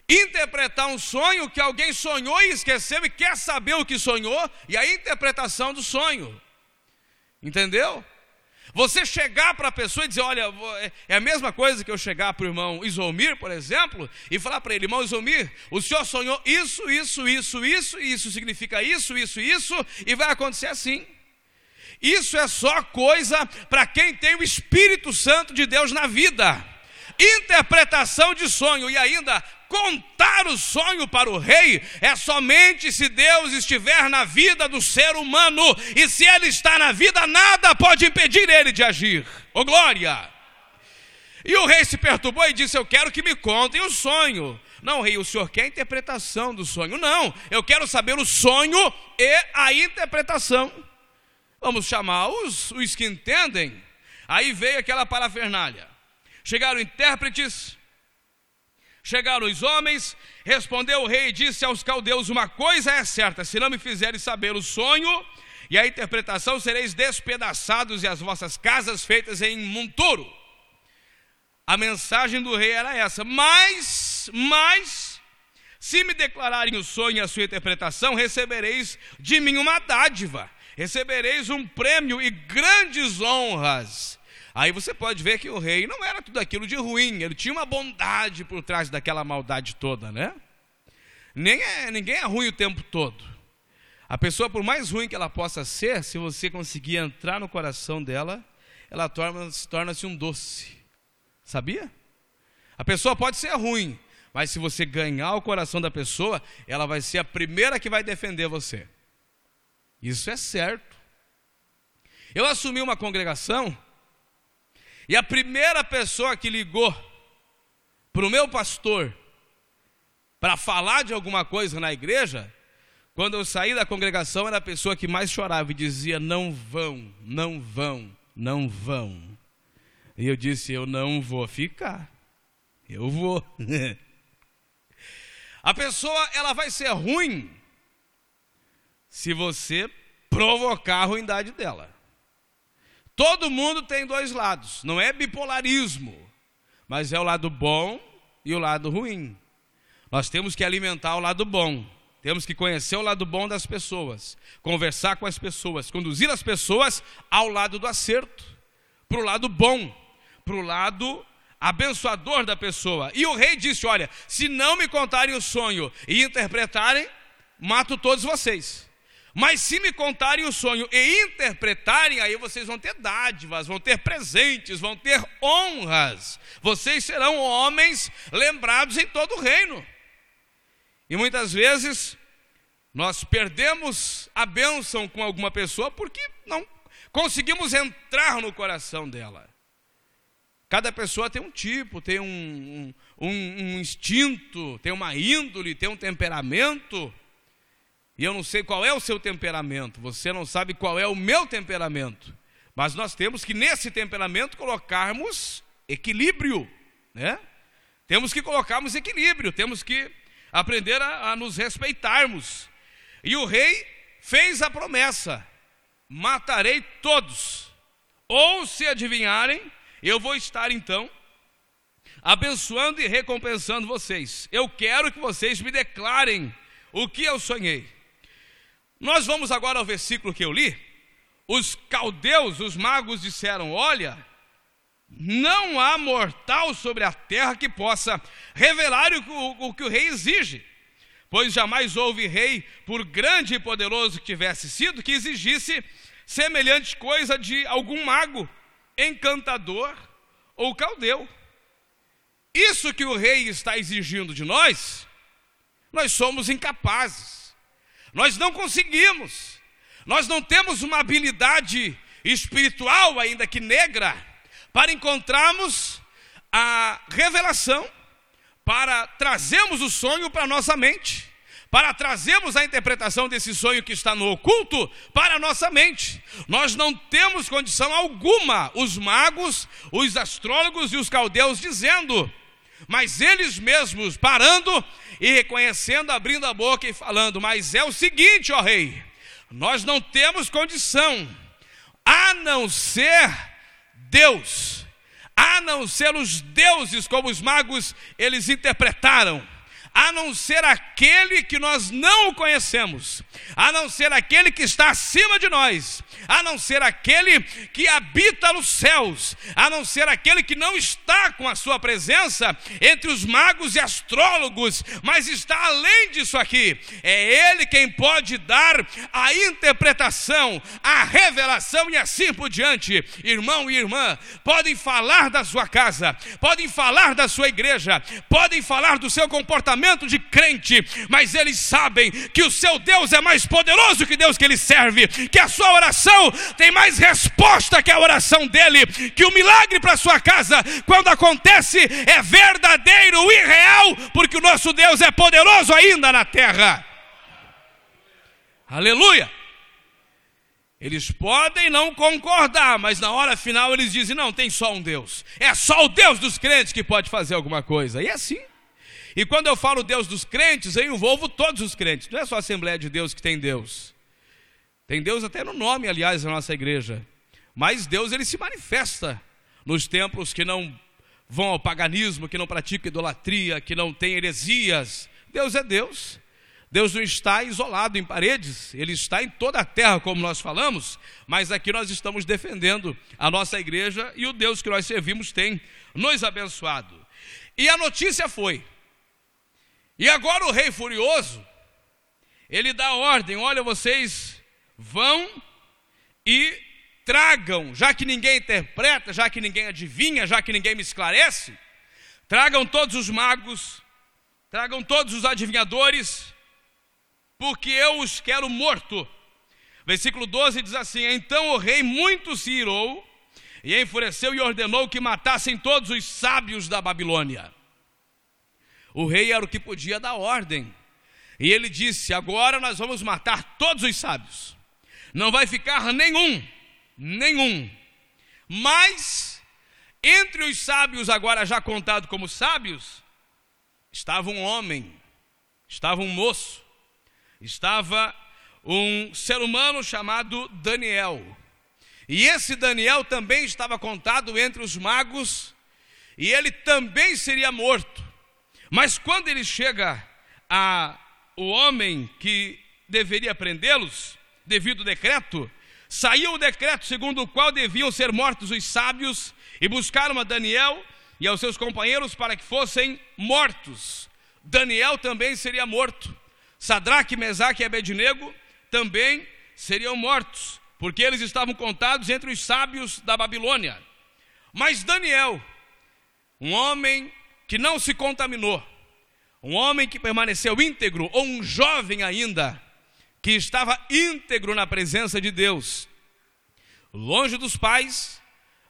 Speaker 1: Interpretar um sonho que alguém sonhou e esqueceu e quer saber o que sonhou, e a interpretação do sonho. Entendeu? Você chegar para a pessoa e dizer, olha, é, é a mesma coisa que eu chegar para o irmão Isomir, por exemplo, e falar para ele, irmão Isomir, o senhor sonhou isso, isso, isso, isso, isso significa isso, isso, isso, e vai acontecer assim. Isso é só coisa para quem tem o Espírito Santo de Deus na vida. Interpretação de sonho e ainda contar o sonho para o rei é somente se Deus estiver na vida do ser humano, e se ele está na vida, nada pode impedir ele de agir. Ô oh, glória! E o rei se perturbou e disse: Eu quero que me contem o sonho. Não, rei, o senhor quer a interpretação do sonho? Não, eu quero saber o sonho e a interpretação. Vamos chamar os, os que entendem. Aí veio aquela parafernália. Chegaram intérpretes, Chegaram os homens, respondeu o rei e disse aos caldeus: Uma coisa é certa, se não me fizerem saber o sonho e a interpretação, sereis despedaçados e as vossas casas feitas em monturo. A mensagem do rei era essa, mas, mas, se me declararem o sonho e a sua interpretação, recebereis de mim uma dádiva, recebereis um prêmio e grandes honras. Aí você pode ver que o rei não era tudo aquilo de ruim, ele tinha uma bondade por trás daquela maldade toda, né? Nem é, ninguém é ruim o tempo todo. A pessoa, por mais ruim que ela possa ser, se você conseguir entrar no coração dela, ela torna-se torna um doce. Sabia? A pessoa pode ser ruim, mas se você ganhar o coração da pessoa, ela vai ser a primeira que vai defender você. Isso é certo. Eu assumi uma congregação e a primeira pessoa que ligou para o meu pastor para falar de alguma coisa na igreja, quando eu saí da congregação, era a pessoa que mais chorava e dizia: Não vão, não vão, não vão. E eu disse: Eu não vou ficar, eu vou. a pessoa, ela vai ser ruim se você provocar a ruindade dela. Todo mundo tem dois lados, não é bipolarismo, mas é o lado bom e o lado ruim. Nós temos que alimentar o lado bom, temos que conhecer o lado bom das pessoas, conversar com as pessoas, conduzir as pessoas ao lado do acerto, para o lado bom, para o lado abençoador da pessoa. E o rei disse: Olha, se não me contarem o sonho e interpretarem, mato todos vocês. Mas se me contarem o sonho e interpretarem, aí vocês vão ter dádivas, vão ter presentes, vão ter honras. Vocês serão homens lembrados em todo o reino. E muitas vezes nós perdemos a bênção com alguma pessoa porque não conseguimos entrar no coração dela. Cada pessoa tem um tipo, tem um, um, um instinto, tem uma índole, tem um temperamento. E eu não sei qual é o seu temperamento, você não sabe qual é o meu temperamento. Mas nós temos que nesse temperamento colocarmos equilíbrio, né? Temos que colocarmos equilíbrio, temos que aprender a, a nos respeitarmos. E o rei fez a promessa: matarei todos. Ou se adivinharem, eu vou estar então abençoando e recompensando vocês. Eu quero que vocês me declarem o que eu sonhei. Nós vamos agora ao versículo que eu li. Os caldeus, os magos disseram: Olha, não há mortal sobre a terra que possa revelar o, o, que o rei exige, pois jamais houve rei, por grande e poderoso que tivesse sido, que exigisse semelhante coisa de algum mago, encantador ou caldeu. Isso que o rei está exigindo de nós, nós somos incapazes. Nós não conseguimos. Nós não temos uma habilidade espiritual, ainda que negra, para encontrarmos a revelação, para trazermos o sonho para a nossa mente, para trazermos a interpretação desse sonho que está no oculto para a nossa mente. Nós não temos condição alguma, os magos, os astrólogos e os caldeus dizendo, mas eles mesmos parando e reconhecendo, abrindo a boca e falando: Mas é o seguinte, ó rei, nós não temos condição, a não ser Deus, a não ser os deuses, como os magos eles interpretaram a não ser aquele que nós não conhecemos, a não ser aquele que está acima de nós, a não ser aquele que habita nos céus, a não ser aquele que não está com a sua presença entre os magos e astrólogos, mas está além disso aqui. É ele quem pode dar a interpretação, a revelação e assim por diante. Irmão e irmã, podem falar da sua casa, podem falar da sua igreja, podem falar do seu comportamento de crente, mas eles sabem que o seu Deus é mais poderoso que Deus que ele serve, que a sua oração tem mais resposta que a oração dele, que o milagre para sua casa, quando acontece, é verdadeiro e real, porque o nosso Deus é poderoso ainda na terra. Aleluia! Eles podem não concordar, mas na hora final eles dizem: não, tem só um Deus. É só o Deus dos crentes que pode fazer alguma coisa. E é assim. E quando eu falo Deus dos crentes, eu envolvo todos os crentes. Não é só a Assembleia de Deus que tem Deus. Tem Deus até no nome, aliás, da nossa igreja. Mas Deus ele se manifesta nos templos que não vão ao paganismo, que não praticam idolatria, que não tem heresias. Deus é Deus. Deus não está isolado em paredes, Ele está em toda a terra, como nós falamos, mas aqui nós estamos defendendo a nossa igreja e o Deus que nós servimos tem nos abençoado. E a notícia foi e agora o rei furioso, ele dá ordem: olha, vocês vão e tragam, já que ninguém interpreta, já que ninguém adivinha, já que ninguém me esclarece, tragam todos os magos, tragam todos os adivinhadores, porque eu os quero morto. Versículo 12 diz assim: Então o rei muito se irou e enfureceu e ordenou que matassem todos os sábios da Babilônia. O rei era o que podia dar ordem. E ele disse: Agora nós vamos matar todos os sábios. Não vai ficar nenhum, nenhum. Mas, entre os sábios, agora já contado como sábios, estava um homem, estava um moço, estava um ser humano chamado Daniel. E esse Daniel também estava contado entre os magos, e ele também seria morto. Mas quando ele chega a o homem que deveria prendê-los, devido ao decreto, saiu o decreto segundo o qual deviam ser mortos os sábios e buscaram a Daniel e aos seus companheiros para que fossem mortos. Daniel também seria morto. Sadraque, Mesaque e Abednego também seriam mortos, porque eles estavam contados entre os sábios da Babilônia. Mas Daniel, um homem que não se contaminou, um homem que permaneceu íntegro, ou um jovem ainda, que estava íntegro na presença de Deus, longe dos pais,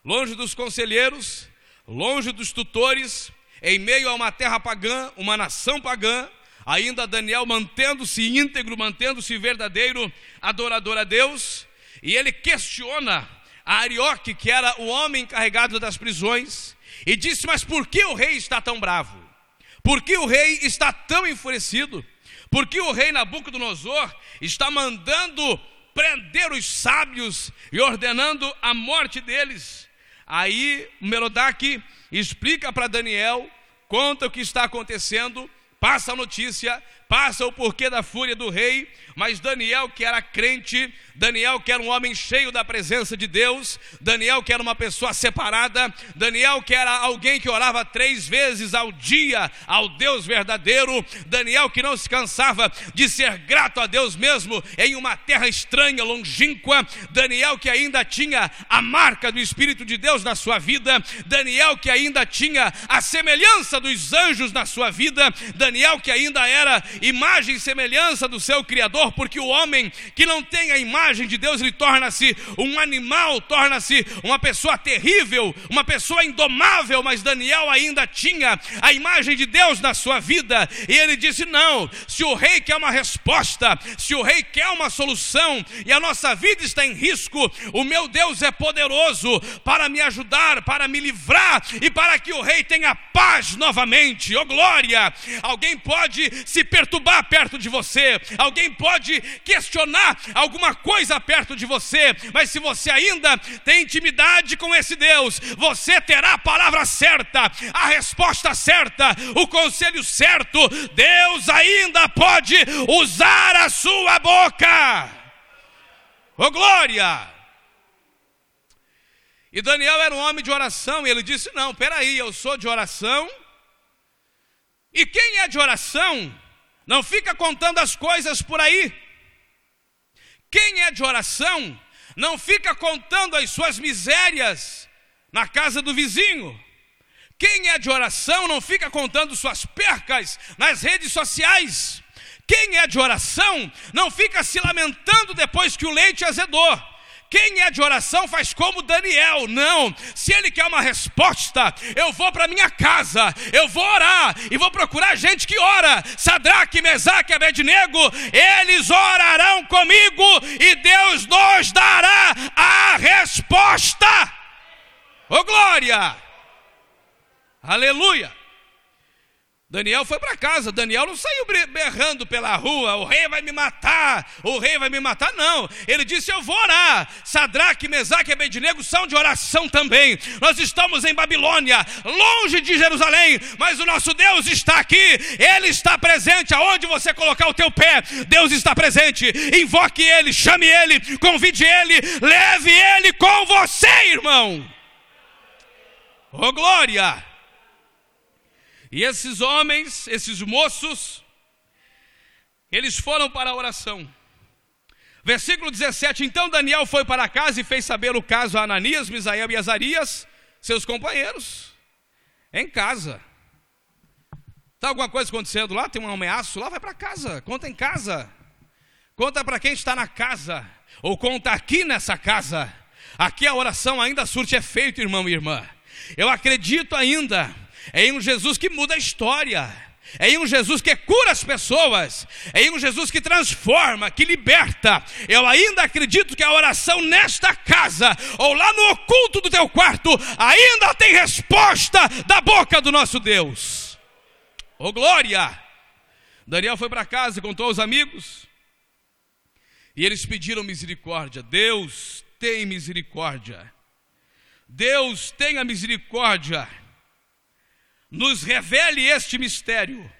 Speaker 1: longe dos conselheiros, longe dos tutores, em meio a uma terra pagã, uma nação pagã, ainda Daniel mantendo-se íntegro, mantendo-se verdadeiro adorador a Deus, e ele questiona a Arioque, que era o homem encarregado das prisões, e disse: Mas por que o rei está tão bravo? Por que o rei está tão enfurecido? Por que o rei Nabucodonosor está mandando prender os sábios e ordenando a morte deles? Aí Merodach explica para Daniel, conta o que está acontecendo, passa a notícia, passa o porquê da fúria do rei, mas Daniel, que era crente, Daniel, que era um homem cheio da presença de Deus, Daniel, que era uma pessoa separada, Daniel, que era alguém que orava três vezes ao dia ao Deus verdadeiro, Daniel, que não se cansava de ser grato a Deus mesmo em uma terra estranha, longínqua, Daniel, que ainda tinha a marca do Espírito de Deus na sua vida, Daniel, que ainda tinha a semelhança dos anjos na sua vida, Daniel, que ainda era imagem e semelhança do seu Criador, porque o homem que não tem a imagem de Deus, ele torna-se um animal, torna-se uma pessoa terrível, uma pessoa indomável, mas Daniel ainda tinha a imagem de Deus na sua vida, e ele disse: Não, se o rei quer uma resposta, se o rei quer uma solução, e a nossa vida está em risco, o meu Deus é poderoso para me ajudar, para me livrar e para que o rei tenha paz novamente. Oh glória! Alguém pode se perturbar perto de você, alguém pode questionar alguma coisa perto de você, mas se você ainda tem intimidade com esse Deus, você terá a palavra certa, a resposta certa, o conselho certo. Deus ainda pode usar a sua boca. Oh glória! E Daniel era um homem de oração, e ele disse: Não, peraí, eu sou de oração. E quem é de oração não fica contando as coisas por aí. Quem é de oração não fica contando as suas misérias na casa do vizinho. Quem é de oração não fica contando suas percas nas redes sociais. Quem é de oração não fica se lamentando depois que o leite azedou. Quem é de oração faz como Daniel. Não, se ele quer uma resposta, eu vou para minha casa, eu vou orar e vou procurar gente que ora. Sadraque, Mesaque, Abednego, eles orarão comigo e Deus nos dará a resposta. Ô oh, glória! Aleluia! Daniel foi para casa, Daniel não saiu berrando pela rua, o rei vai me matar, o rei vai me matar, não. Ele disse: Eu vou orar. Sadraque, Mesaque e Abednego são de oração também. Nós estamos em Babilônia, longe de Jerusalém, mas o nosso Deus está aqui, Ele está presente. Aonde você colocar o teu pé, Deus está presente. Invoque Ele, chame Ele, convide Ele, leve Ele com você, irmão. Oh glória! E esses homens, esses moços, eles foram para a oração. Versículo 17: Então Daniel foi para casa e fez saber o caso a Ananias, Misael e Azarias, seus companheiros, em casa. Está alguma coisa acontecendo lá? Tem um ameaço lá? Vai para casa, conta em casa. Conta para quem está na casa, ou conta aqui nessa casa. Aqui a oração ainda surte efeito, irmão e irmã. Eu acredito ainda é em um Jesus que muda a história, é em um Jesus que cura as pessoas, é em um Jesus que transforma, que liberta. Eu ainda acredito que a oração nesta casa, ou lá no oculto do teu quarto, ainda tem resposta da boca do nosso Deus. Oh glória! Daniel foi para casa e contou aos amigos, e eles pediram misericórdia. Deus tem misericórdia. Deus tenha misericórdia nos revele este mistério,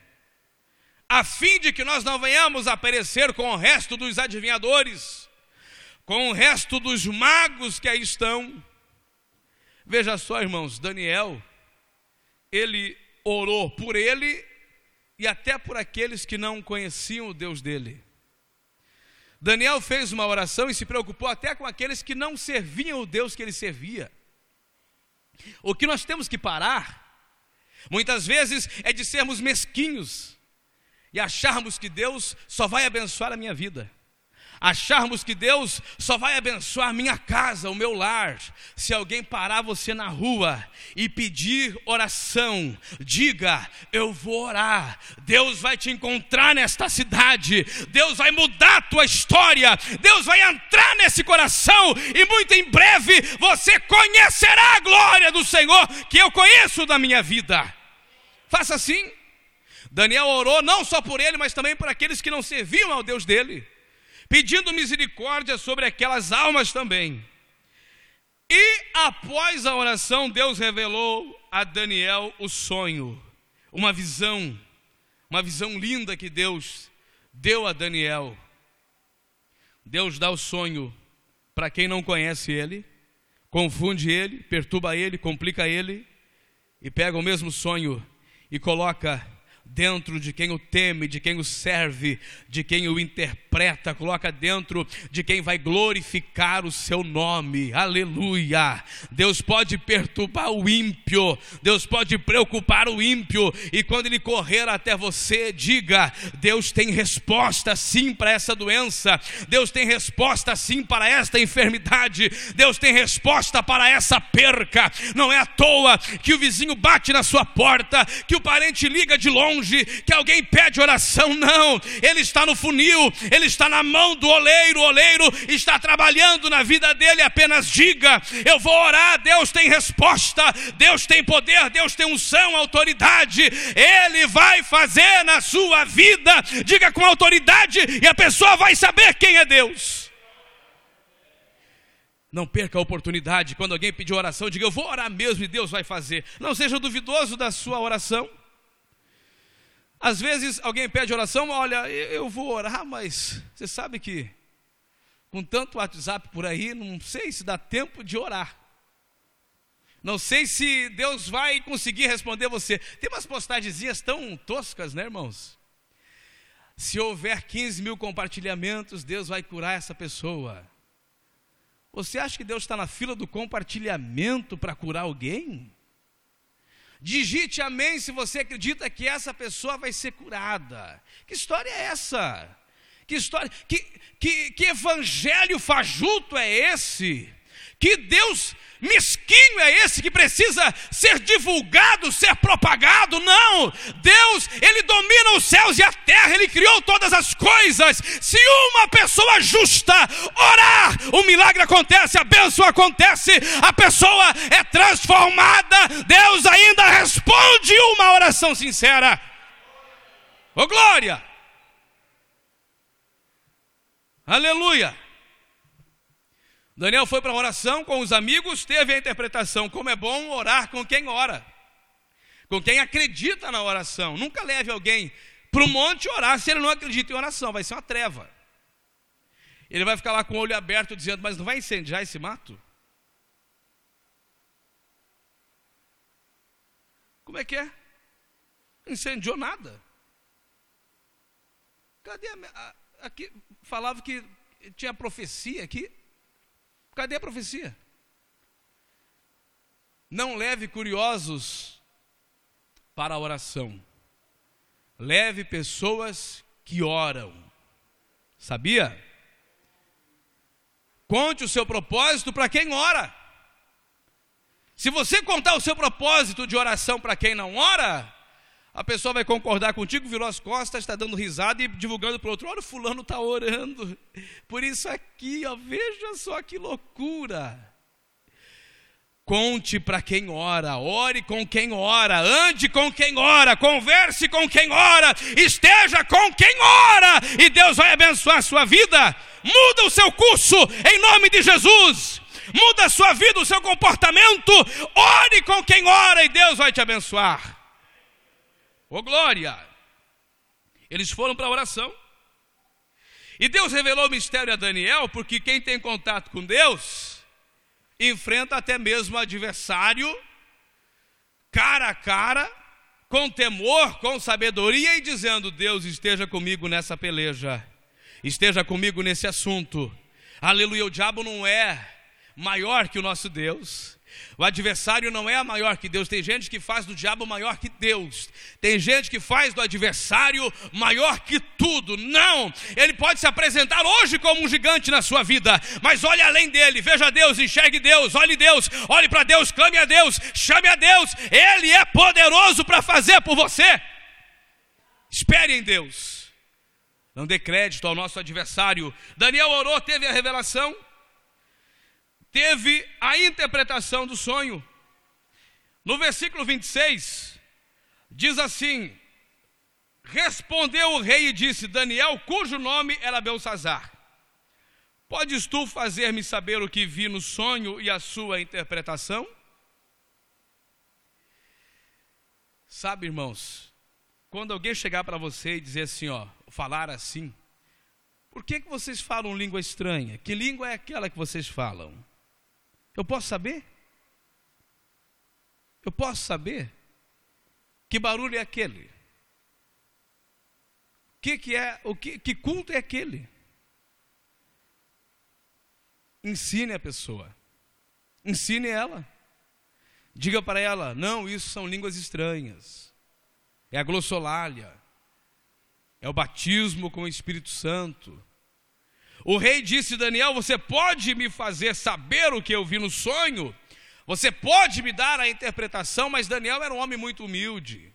Speaker 1: a fim de que nós não venhamos a perecer com o resto dos adivinhadores, com o resto dos magos que aí estão. Veja só, irmãos, Daniel, ele orou por ele e até por aqueles que não conheciam o Deus dele. Daniel fez uma oração e se preocupou até com aqueles que não serviam o Deus que ele servia. O que nós temos que parar, muitas vezes, é de sermos mesquinhos e acharmos que Deus só vai abençoar a minha vida acharmos que Deus só vai abençoar minha casa, o meu lar, se alguém parar você na rua e pedir oração, diga: Eu vou orar, Deus vai te encontrar nesta cidade, Deus vai mudar a tua história, Deus vai entrar nesse coração e muito em breve você conhecerá a glória do Senhor que eu conheço da minha vida. Faça assim. Daniel orou não só por ele, mas também por aqueles que não serviam ao Deus dele pedindo misericórdia sobre aquelas almas também. E após a oração, Deus revelou a Daniel o sonho, uma visão, uma visão linda que Deus deu a Daniel. Deus dá o sonho para quem não conhece ele, confunde ele, perturba ele, complica ele, e pega o mesmo sonho e coloca dentro de quem o teme, de quem o serve, de quem o interpreta, coloca dentro de quem vai glorificar o seu nome. Aleluia! Deus pode perturbar o ímpio, Deus pode preocupar o ímpio, e quando ele correr até você, diga: Deus tem resposta sim para essa doença, Deus tem resposta sim para esta enfermidade, Deus tem resposta para essa perca. Não é à toa que o vizinho bate na sua porta, que o parente liga de longe longe, que alguém pede oração, não. Ele está no funil, ele está na mão do oleiro, o oleiro está trabalhando na vida dele. Apenas diga: Eu vou orar. Deus tem resposta, Deus tem poder, Deus tem unção, autoridade. Ele vai fazer na sua vida. Diga com autoridade e a pessoa vai saber quem é Deus. Não perca a oportunidade. Quando alguém pedir oração, diga: Eu vou orar mesmo e Deus vai fazer. Não seja duvidoso da sua oração. Às vezes alguém pede oração, olha, eu vou orar, mas você sabe que com tanto WhatsApp por aí, não sei se dá tempo de orar. Não sei se Deus vai conseguir responder você. Tem umas postagens tão toscas, né, irmãos? Se houver 15 mil compartilhamentos, Deus vai curar essa pessoa. Você acha que Deus está na fila do compartilhamento para curar alguém? Digite amém se você acredita que essa pessoa vai ser curada. Que história é essa? Que história, que, que, que evangelho fajuto é esse? Que Deus mesquinho é esse que precisa ser divulgado, ser propagado? Não! Deus, Ele domina os céus e a terra, Ele criou todas as coisas. Se uma pessoa justa orar, o milagre acontece, a bênção acontece, a pessoa é transformada, Deus ainda responde uma oração sincera. Ô oh, glória! Aleluia! Daniel foi para a oração com os amigos, teve a interpretação. Como é bom orar com quem ora, com quem acredita na oração. Nunca leve alguém para o monte orar se ele não acredita em oração, vai ser uma treva. Ele vai ficar lá com o olho aberto dizendo: Mas não vai incendiar esse mato? Como é que é? Não incendiou nada. Cadê a, a, aqui? Falava que tinha profecia aqui. Cadê a profecia? Não leve curiosos para a oração. Leve pessoas que oram. Sabia? Conte o seu propósito para quem ora. Se você contar o seu propósito de oração para quem não ora, a pessoa vai concordar contigo, virou as costas, está dando risada e divulgando para o outro: olha, fulano está orando. Por isso aqui, ó, veja só que loucura. Conte para quem ora, ore com quem ora, ande com quem ora, converse com quem ora, esteja com quem ora, e Deus vai abençoar a sua vida. Muda o seu curso em nome de Jesus. Muda a sua vida, o seu comportamento. Ore com quem ora e Deus vai te abençoar. Ô glória! Eles foram para a oração. E Deus revelou o mistério a Daniel, porque quem tem contato com Deus enfrenta até mesmo o adversário cara a cara, com temor, com sabedoria e dizendo: Deus esteja comigo nessa peleja. esteja comigo nesse assunto. Aleluia, o diabo não é maior que o nosso Deus. O adversário não é maior que Deus. Tem gente que faz do diabo maior que Deus. Tem gente que faz do adversário maior que tudo. Não! Ele pode se apresentar hoje como um gigante na sua vida, mas olhe além dele. Veja Deus, enxergue Deus, olhe Deus, olhe para Deus, clame a Deus, chame a Deus. Ele é poderoso para fazer por você. Espere em Deus. Não dê crédito ao nosso adversário. Daniel orou, teve a revelação teve a interpretação do sonho. No versículo 26, diz assim: Respondeu o rei e disse: Daniel, cujo nome era Belsazar, podes tu fazer-me saber o que vi no sonho e a sua interpretação? Sabe, irmãos, quando alguém chegar para você e dizer assim, ó, falar assim, por que, que vocês falam língua estranha? Que língua é aquela que vocês falam? Eu posso saber? Eu posso saber? Que barulho é aquele? Que, que é, o que, que culto é aquele? Ensine a pessoa. Ensine ela. Diga para ela: não, isso são línguas estranhas. É a glossolalia. É o batismo com o Espírito Santo. O rei disse: Daniel, você pode me fazer saber o que eu vi no sonho? Você pode me dar a interpretação? Mas Daniel era um homem muito humilde.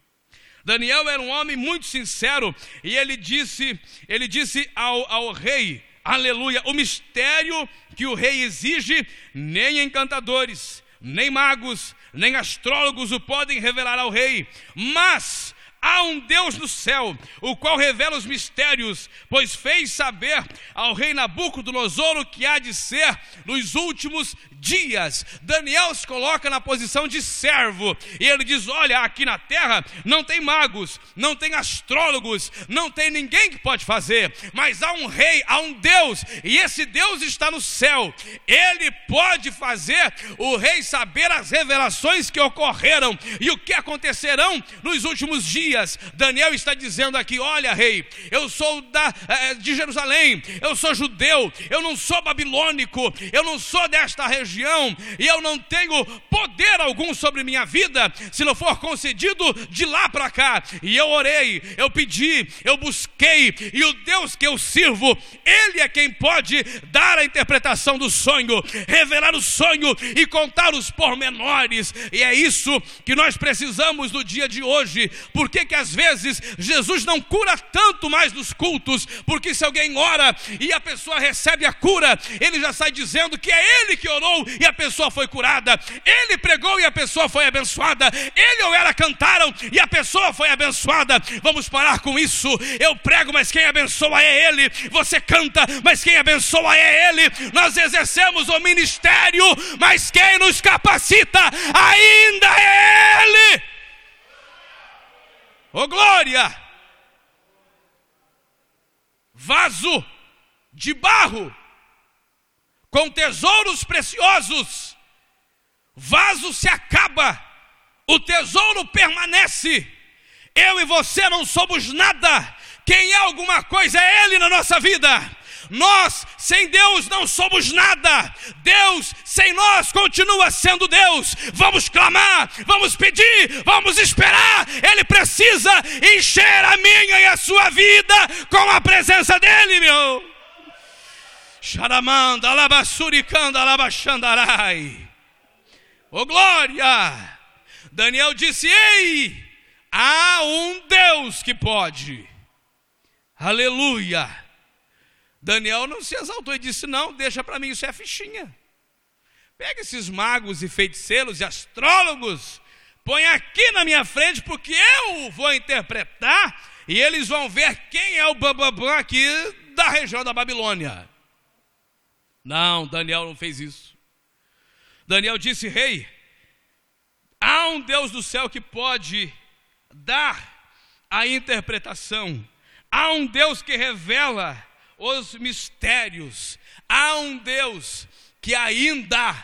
Speaker 1: Daniel era um homem muito sincero e ele disse, ele disse ao, ao rei, aleluia, o mistério que o rei exige, nem encantadores, nem magos, nem astrólogos o podem revelar ao rei, mas Há um Deus no céu, o qual revela os mistérios, pois fez saber ao rei Nabucodonosor o que há de ser nos últimos dias. Daniel se coloca na posição de servo e ele diz: Olha, aqui na terra não tem magos, não tem astrólogos, não tem ninguém que pode fazer, mas há um rei, há um Deus, e esse Deus está no céu. Ele pode fazer o rei saber as revelações que ocorreram e o que acontecerão nos últimos dias Daniel está dizendo aqui: Olha, rei, eu sou da, é, de Jerusalém, eu sou judeu, eu não sou babilônico, eu não sou desta região, e eu não tenho poder algum sobre minha vida, se não for concedido de lá para cá. E eu orei, eu pedi, eu busquei, e o Deus que eu sirvo, Ele é quem pode dar a interpretação do sonho, revelar o sonho e contar os pormenores, e é isso que nós precisamos no dia de hoje, porque que, que às vezes Jesus não cura tanto mais nos cultos? Porque se alguém ora e a pessoa recebe a cura, ele já sai dizendo que é ele que orou e a pessoa foi curada, ele pregou e a pessoa foi abençoada, ele ou ela cantaram e a pessoa foi abençoada. Vamos parar com isso. Eu prego, mas quem abençoa é ele. Você canta, mas quem abençoa é ele. Nós exercemos o ministério, mas quem nos capacita ainda é ele. Ô oh, glória! Vaso de barro com tesouros preciosos. Vaso se acaba, o tesouro permanece. Eu e você não somos nada. Quem é alguma coisa é Ele na nossa vida. Nós sem Deus não somos nada. Deus sem nós continua sendo Deus. Vamos clamar, vamos pedir, vamos esperar. Ele precisa encher a minha e a sua vida com a presença dele, meu. Xaramanda, alabassuricanda, alabaxandarai. Oh glória! Daniel disse: Ei, há um Deus que pode. Aleluia. Daniel não se exaltou e disse: Não, deixa para mim, isso é fichinha. Pega esses magos e feiticeiros e astrólogos, põe aqui na minha frente, porque eu vou interpretar e eles vão ver quem é o bambambam aqui da região da Babilônia. Não, Daniel não fez isso. Daniel disse: Rei, há um Deus do céu que pode dar a interpretação, há um Deus que revela os mistérios. Há um Deus que ainda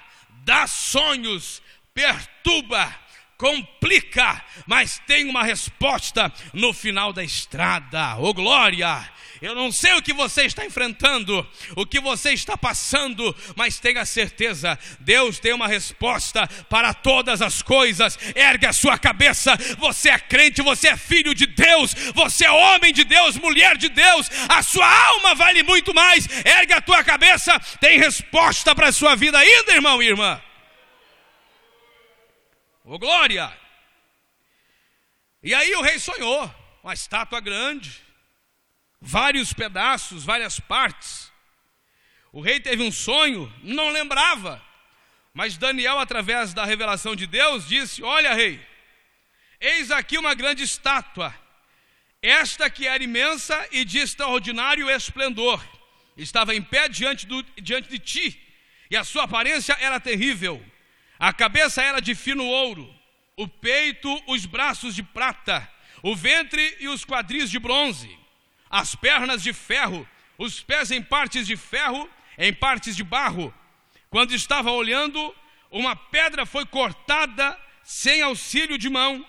Speaker 1: dá sonhos, perturba, complica, mas tem uma resposta no final da estrada. Ô oh, glória! Eu não sei o que você está enfrentando, o que você está passando, mas tenha certeza, Deus tem uma resposta para todas as coisas. Ergue a sua cabeça. Você é crente, você é filho de Deus, você é homem de Deus, mulher de Deus. A sua alma vale muito mais. Ergue a tua cabeça, tem resposta para a sua vida ainda, irmão e irmã. Ô glória! E aí o rei sonhou, uma estátua grande, vários pedaços, várias partes. O rei teve um sonho, não lembrava, mas Daniel, através da revelação de Deus, disse: Olha, rei, eis aqui uma grande estátua, esta que era imensa e de extraordinário esplendor, estava em pé diante, do, diante de ti, e a sua aparência era terrível. A cabeça era de fino ouro, o peito, os braços de prata, o ventre e os quadris de bronze, as pernas de ferro, os pés em partes de ferro, em partes de barro. Quando estava olhando, uma pedra foi cortada sem auxílio de mão,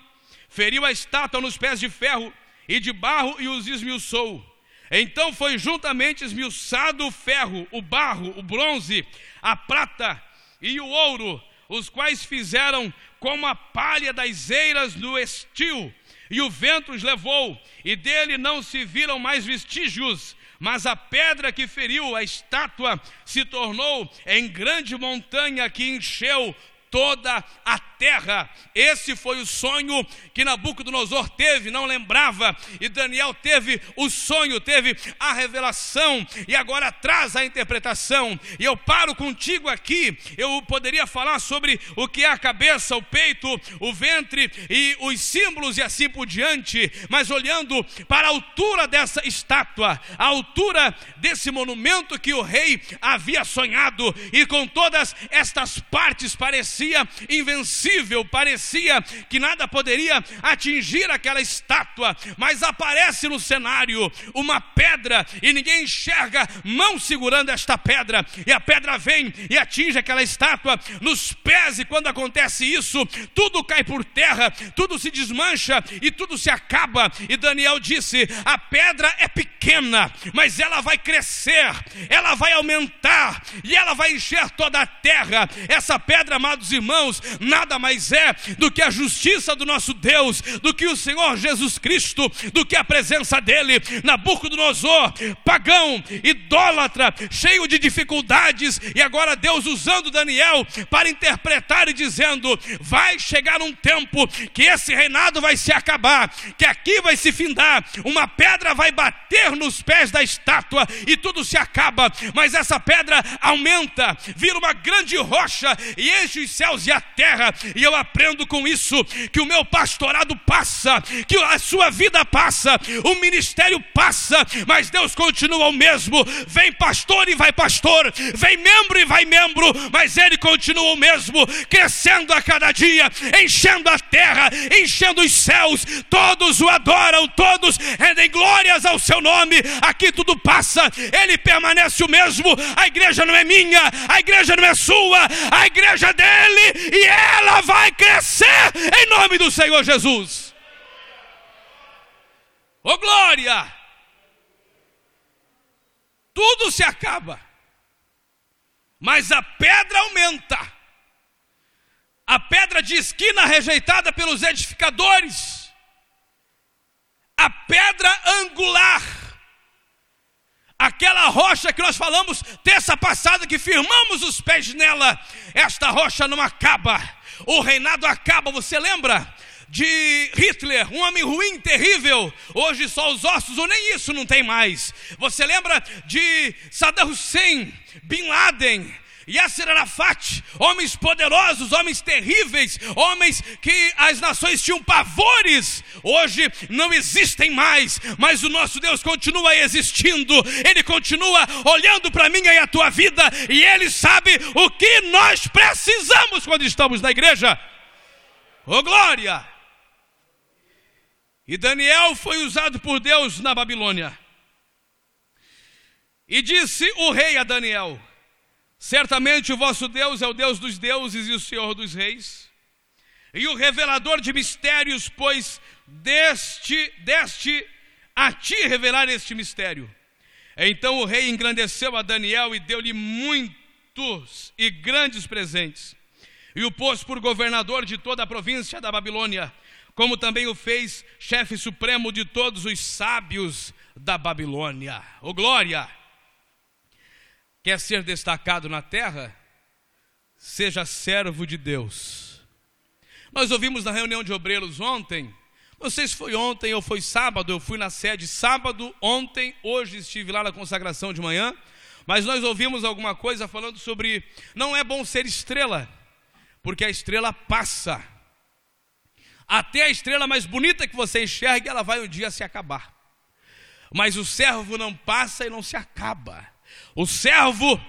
Speaker 1: feriu a estátua nos pés de ferro e de barro e os esmiuçou. Então foi juntamente esmiuçado o ferro, o barro, o bronze, a prata e o ouro, os quais fizeram como a palha das eiras no estio, e o vento os levou, e dele não se viram mais vestígios, mas a pedra que feriu a estátua se tornou em grande montanha que encheu toda a terra. Esse foi o sonho que Nabucodonosor teve, não lembrava, e Daniel teve o sonho, teve a revelação, e agora traz a interpretação. E eu paro contigo aqui. Eu poderia falar sobre o que é a cabeça, o peito, o ventre e os símbolos e assim por diante, mas olhando para a altura dessa estátua, a altura desse monumento que o rei havia sonhado, e com todas estas partes parecia invencível impossível, parecia que nada poderia atingir aquela estátua, mas aparece no cenário uma pedra e ninguém enxerga mão segurando esta pedra, e a pedra vem e atinge aquela estátua nos pés, e quando acontece isso, tudo cai por terra, tudo se desmancha e tudo se acaba. E Daniel disse: a pedra é pequena, mas ela vai crescer, ela vai aumentar e ela vai encher toda a terra. Essa pedra, amados irmãos, nada mais é do que a justiça do nosso Deus, do que o Senhor Jesus Cristo, do que a presença dele. Nabucodonosor, pagão, idólatra, cheio de dificuldades, e agora Deus usando Daniel para interpretar e dizendo: vai chegar um tempo que esse reinado vai se acabar, que aqui vai se findar, uma pedra vai bater nos pés da estátua e tudo se acaba, mas essa pedra aumenta, vira uma grande rocha e enche os céus e a terra, e eu aprendo com isso que o meu pastorado passa, que a sua vida passa, o ministério passa, mas Deus continua o mesmo. Vem pastor e vai pastor, vem membro e vai membro, mas ele continua o mesmo, crescendo a cada dia, enchendo a terra, enchendo os céus. Todos o adoram, todos rendem glórias ao seu nome. Aqui tudo passa, ele permanece o mesmo. A igreja não é minha, a igreja não é sua, a igreja é dele e ela vai crescer em nome do Senhor Jesus. Ô oh, glória! Tudo se acaba, mas a pedra aumenta. A pedra de esquina rejeitada pelos edificadores, a pedra angular, aquela rocha que nós falamos terça passada, que firmamos os pés nela, esta rocha não acaba o reinado acaba. Você lembra? de Hitler, um homem ruim, terrível. Hoje só os ossos, ou nem isso não tem mais. Você lembra de Saddam Hussein, Bin Laden, Yasser Arafat, homens poderosos, homens terríveis, homens que as nações tinham pavores, hoje não existem mais, mas o nosso Deus continua existindo, Ele continua olhando para mim e a tua vida, e Ele sabe o que nós precisamos quando estamos na igreja. Oh glória! E Daniel foi usado por Deus na Babilônia. E disse o rei a Daniel: Certamente o vosso Deus é o Deus dos deuses e o Senhor dos reis. e o revelador de mistérios, pois deste, deste a ti revelar este mistério. Então o rei engrandeceu a Daniel e deu-lhe muitos e grandes presentes, e o pôs por governador de toda a província da Babilônia, como também o fez chefe supremo de todos os sábios da Babilônia. Ô oh, glória! Quer ser destacado na terra? Seja servo de Deus. Nós ouvimos na reunião de obreiros ontem se foi ontem ou foi sábado, eu fui na sede sábado, ontem, hoje estive lá na consagração de manhã, mas nós ouvimos alguma coisa falando sobre não é bom ser estrela, porque a estrela passa. Até a estrela mais bonita que você enxergue, ela vai um dia se acabar. Mas o servo não passa e não se acaba. O servo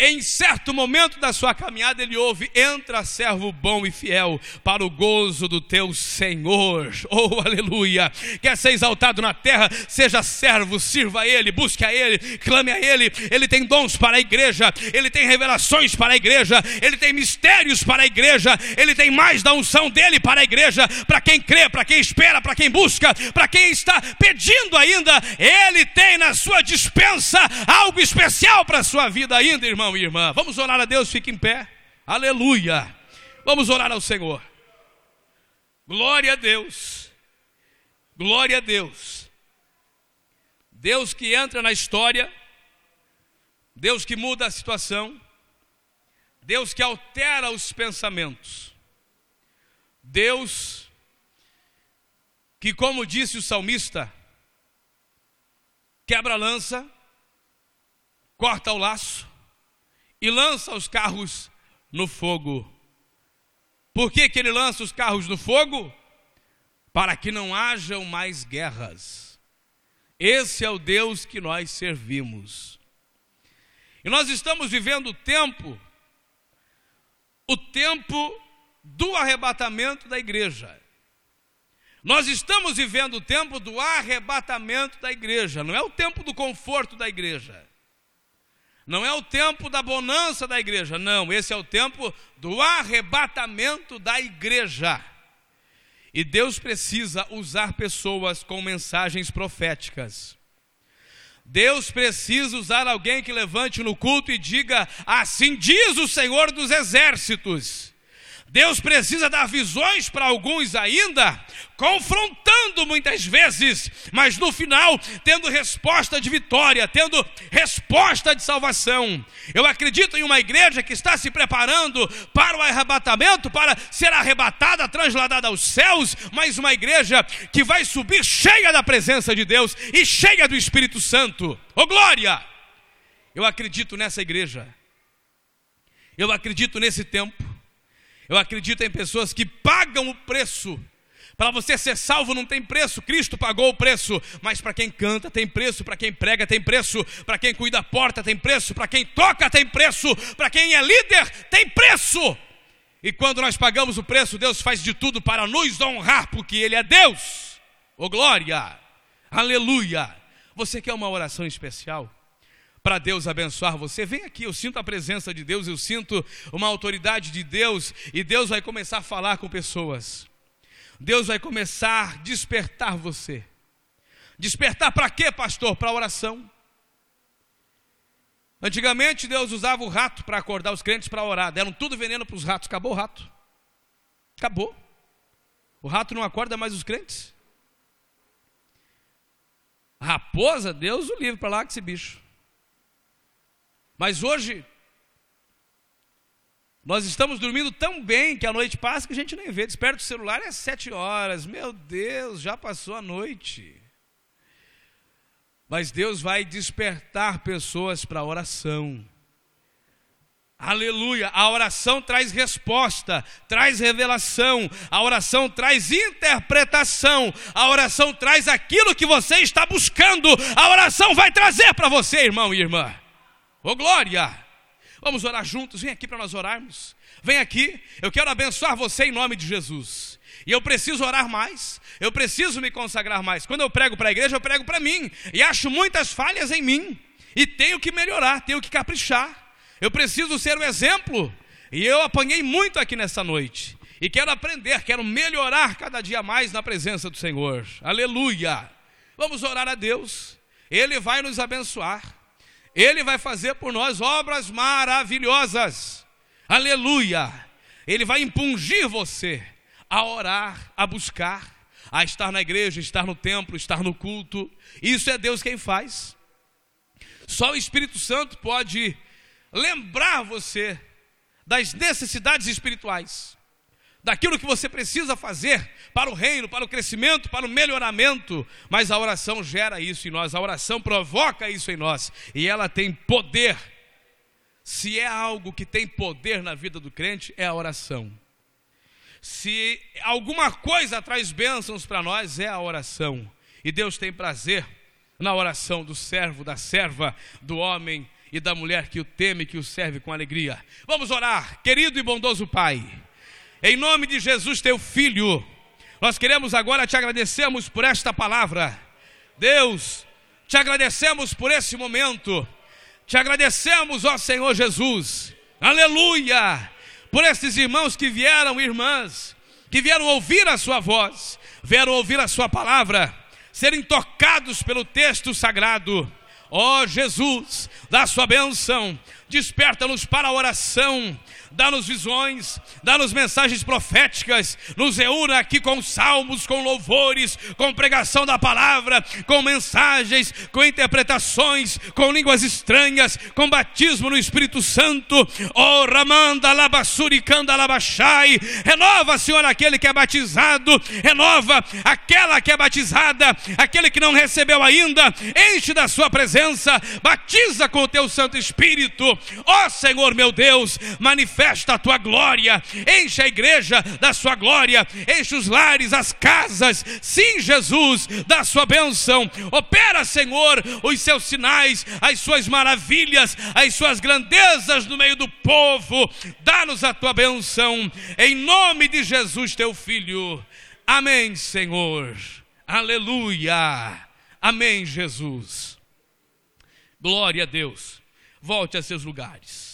Speaker 1: em certo momento da sua caminhada, ele ouve: Entra, servo bom e fiel, para o gozo do teu Senhor. Oh, aleluia! Quer ser exaltado na terra, seja servo, sirva a Ele, busque a Ele, clame a Ele. Ele tem dons para a igreja, Ele tem revelações para a igreja, Ele tem mistérios para a igreja, Ele tem mais da unção dele para a igreja, para quem crê, para quem espera, para quem busca, para quem está pedindo ainda. Ele tem na sua dispensa algo especial para a sua vida ainda, irmão irmão e irmã. Vamos orar a Deus, fique em pé. Aleluia. Vamos orar ao Senhor. Glória a Deus. Glória a Deus. Deus que entra na história. Deus que muda a situação. Deus que altera os pensamentos. Deus que, como disse o salmista, quebra a lança, corta o laço, e lança os carros no fogo. Por que, que ele lança os carros no fogo? Para que não hajam mais guerras. Esse é o Deus que nós servimos. E nós estamos vivendo o tempo, o tempo do arrebatamento da igreja. Nós estamos vivendo o tempo do arrebatamento da igreja, não é o tempo do conforto da igreja. Não é o tempo da bonança da igreja, não, esse é o tempo do arrebatamento da igreja. E Deus precisa usar pessoas com mensagens proféticas. Deus precisa usar alguém que levante no culto e diga: Assim diz o Senhor dos Exércitos. Deus precisa dar visões para alguns ainda, confrontando muitas vezes, mas no final tendo resposta de vitória, tendo resposta de salvação. Eu acredito em uma igreja que está se preparando para o arrebatamento, para ser arrebatada, transladada aos céus, mas uma igreja que vai subir cheia da presença de Deus e cheia do Espírito Santo. Ô oh, glória! Eu acredito nessa igreja. Eu acredito nesse tempo. Eu acredito em pessoas que pagam o preço. Para você ser salvo não tem preço, Cristo pagou o preço, mas para quem canta tem preço, para quem prega tem preço, para quem cuida da porta tem preço, para quem toca tem preço, para quem é líder tem preço. E quando nós pagamos o preço, Deus faz de tudo para nos honrar, porque Ele é Deus. Oh glória! Aleluia! Você quer uma oração especial? Para Deus abençoar você. Vem aqui, eu sinto a presença de Deus, eu sinto uma autoridade de Deus e Deus vai começar a falar com pessoas. Deus vai começar a despertar você. Despertar para quê, pastor? Para oração. Antigamente Deus usava o rato para acordar os crentes para orar. Deram tudo veneno para os ratos. Acabou o rato. Acabou. O rato não acorda mais os crentes. Raposa, Deus o livre para lá que esse bicho. Mas hoje, nós estamos dormindo tão bem que a noite passa que a gente nem vê. Desperta o celular é sete horas. Meu Deus, já passou a noite. Mas Deus vai despertar pessoas para a oração. Aleluia! A oração traz resposta, traz revelação, a oração traz interpretação, a oração traz aquilo que você está buscando, a oração vai trazer para você, irmão e irmã. Ô glória! Vamos orar juntos, vem aqui para nós orarmos. Vem aqui, eu quero abençoar você em nome de Jesus. E eu preciso orar mais, eu preciso me consagrar mais. Quando eu prego para a igreja, eu prego para mim. E acho muitas falhas em mim. E tenho que melhorar, tenho que caprichar. Eu preciso ser o exemplo. E eu apanhei muito aqui nessa noite. E quero aprender, quero melhorar cada dia mais na presença do Senhor. Aleluia! Vamos orar a Deus, Ele vai nos abençoar, Ele vai fazer por nós obras maravilhosas. Aleluia! Ele vai impungir você a orar, a buscar, a estar na igreja, estar no templo, estar no culto. Isso é Deus quem faz. Só o Espírito Santo pode lembrar você das necessidades espirituais, daquilo que você precisa fazer para o reino, para o crescimento, para o melhoramento. Mas a oração gera isso em nós, a oração provoca isso em nós, e ela tem poder. Se é algo que tem poder na vida do crente, é a oração. Se alguma coisa traz bênçãos para nós, é a oração. E Deus tem prazer na oração do servo, da serva, do homem e da mulher que o teme, que o serve com alegria. Vamos orar, querido e bondoso Pai, em nome de Jesus, teu filho, nós queremos agora te agradecermos por esta palavra. Deus, te agradecemos por esse momento, te agradecemos, ó Senhor Jesus, aleluia, por esses irmãos que vieram, irmãs, que vieram ouvir a Sua voz, vieram ouvir a Sua palavra, serem tocados pelo texto sagrado. Ó Jesus, dá Sua bênção, desperta-nos para a oração, dá-nos visões, dá-nos mensagens proféticas, nos reúna aqui com salmos, com louvores, com pregação da palavra, com mensagens, com interpretações, com línguas estranhas, com batismo no Espírito Santo. Oh, Ramanda Labassuricanda Labachai, renova, Senhor, aquele que é batizado, renova aquela que é batizada, aquele que não recebeu ainda, enche da sua presença, batiza com o teu Santo Espírito. Ó oh, Senhor meu Deus, manifesta a tua glória, enche a igreja da sua glória, enche os lares, as casas, sim, Jesus, da sua bênção. Opera, Senhor, os seus sinais, as suas maravilhas, as suas grandezas no meio do povo. Dá-nos a tua bênção, em nome de Jesus, teu filho. Amém, Senhor. Aleluia. Amém, Jesus. Glória a Deus. Volte a seus lugares.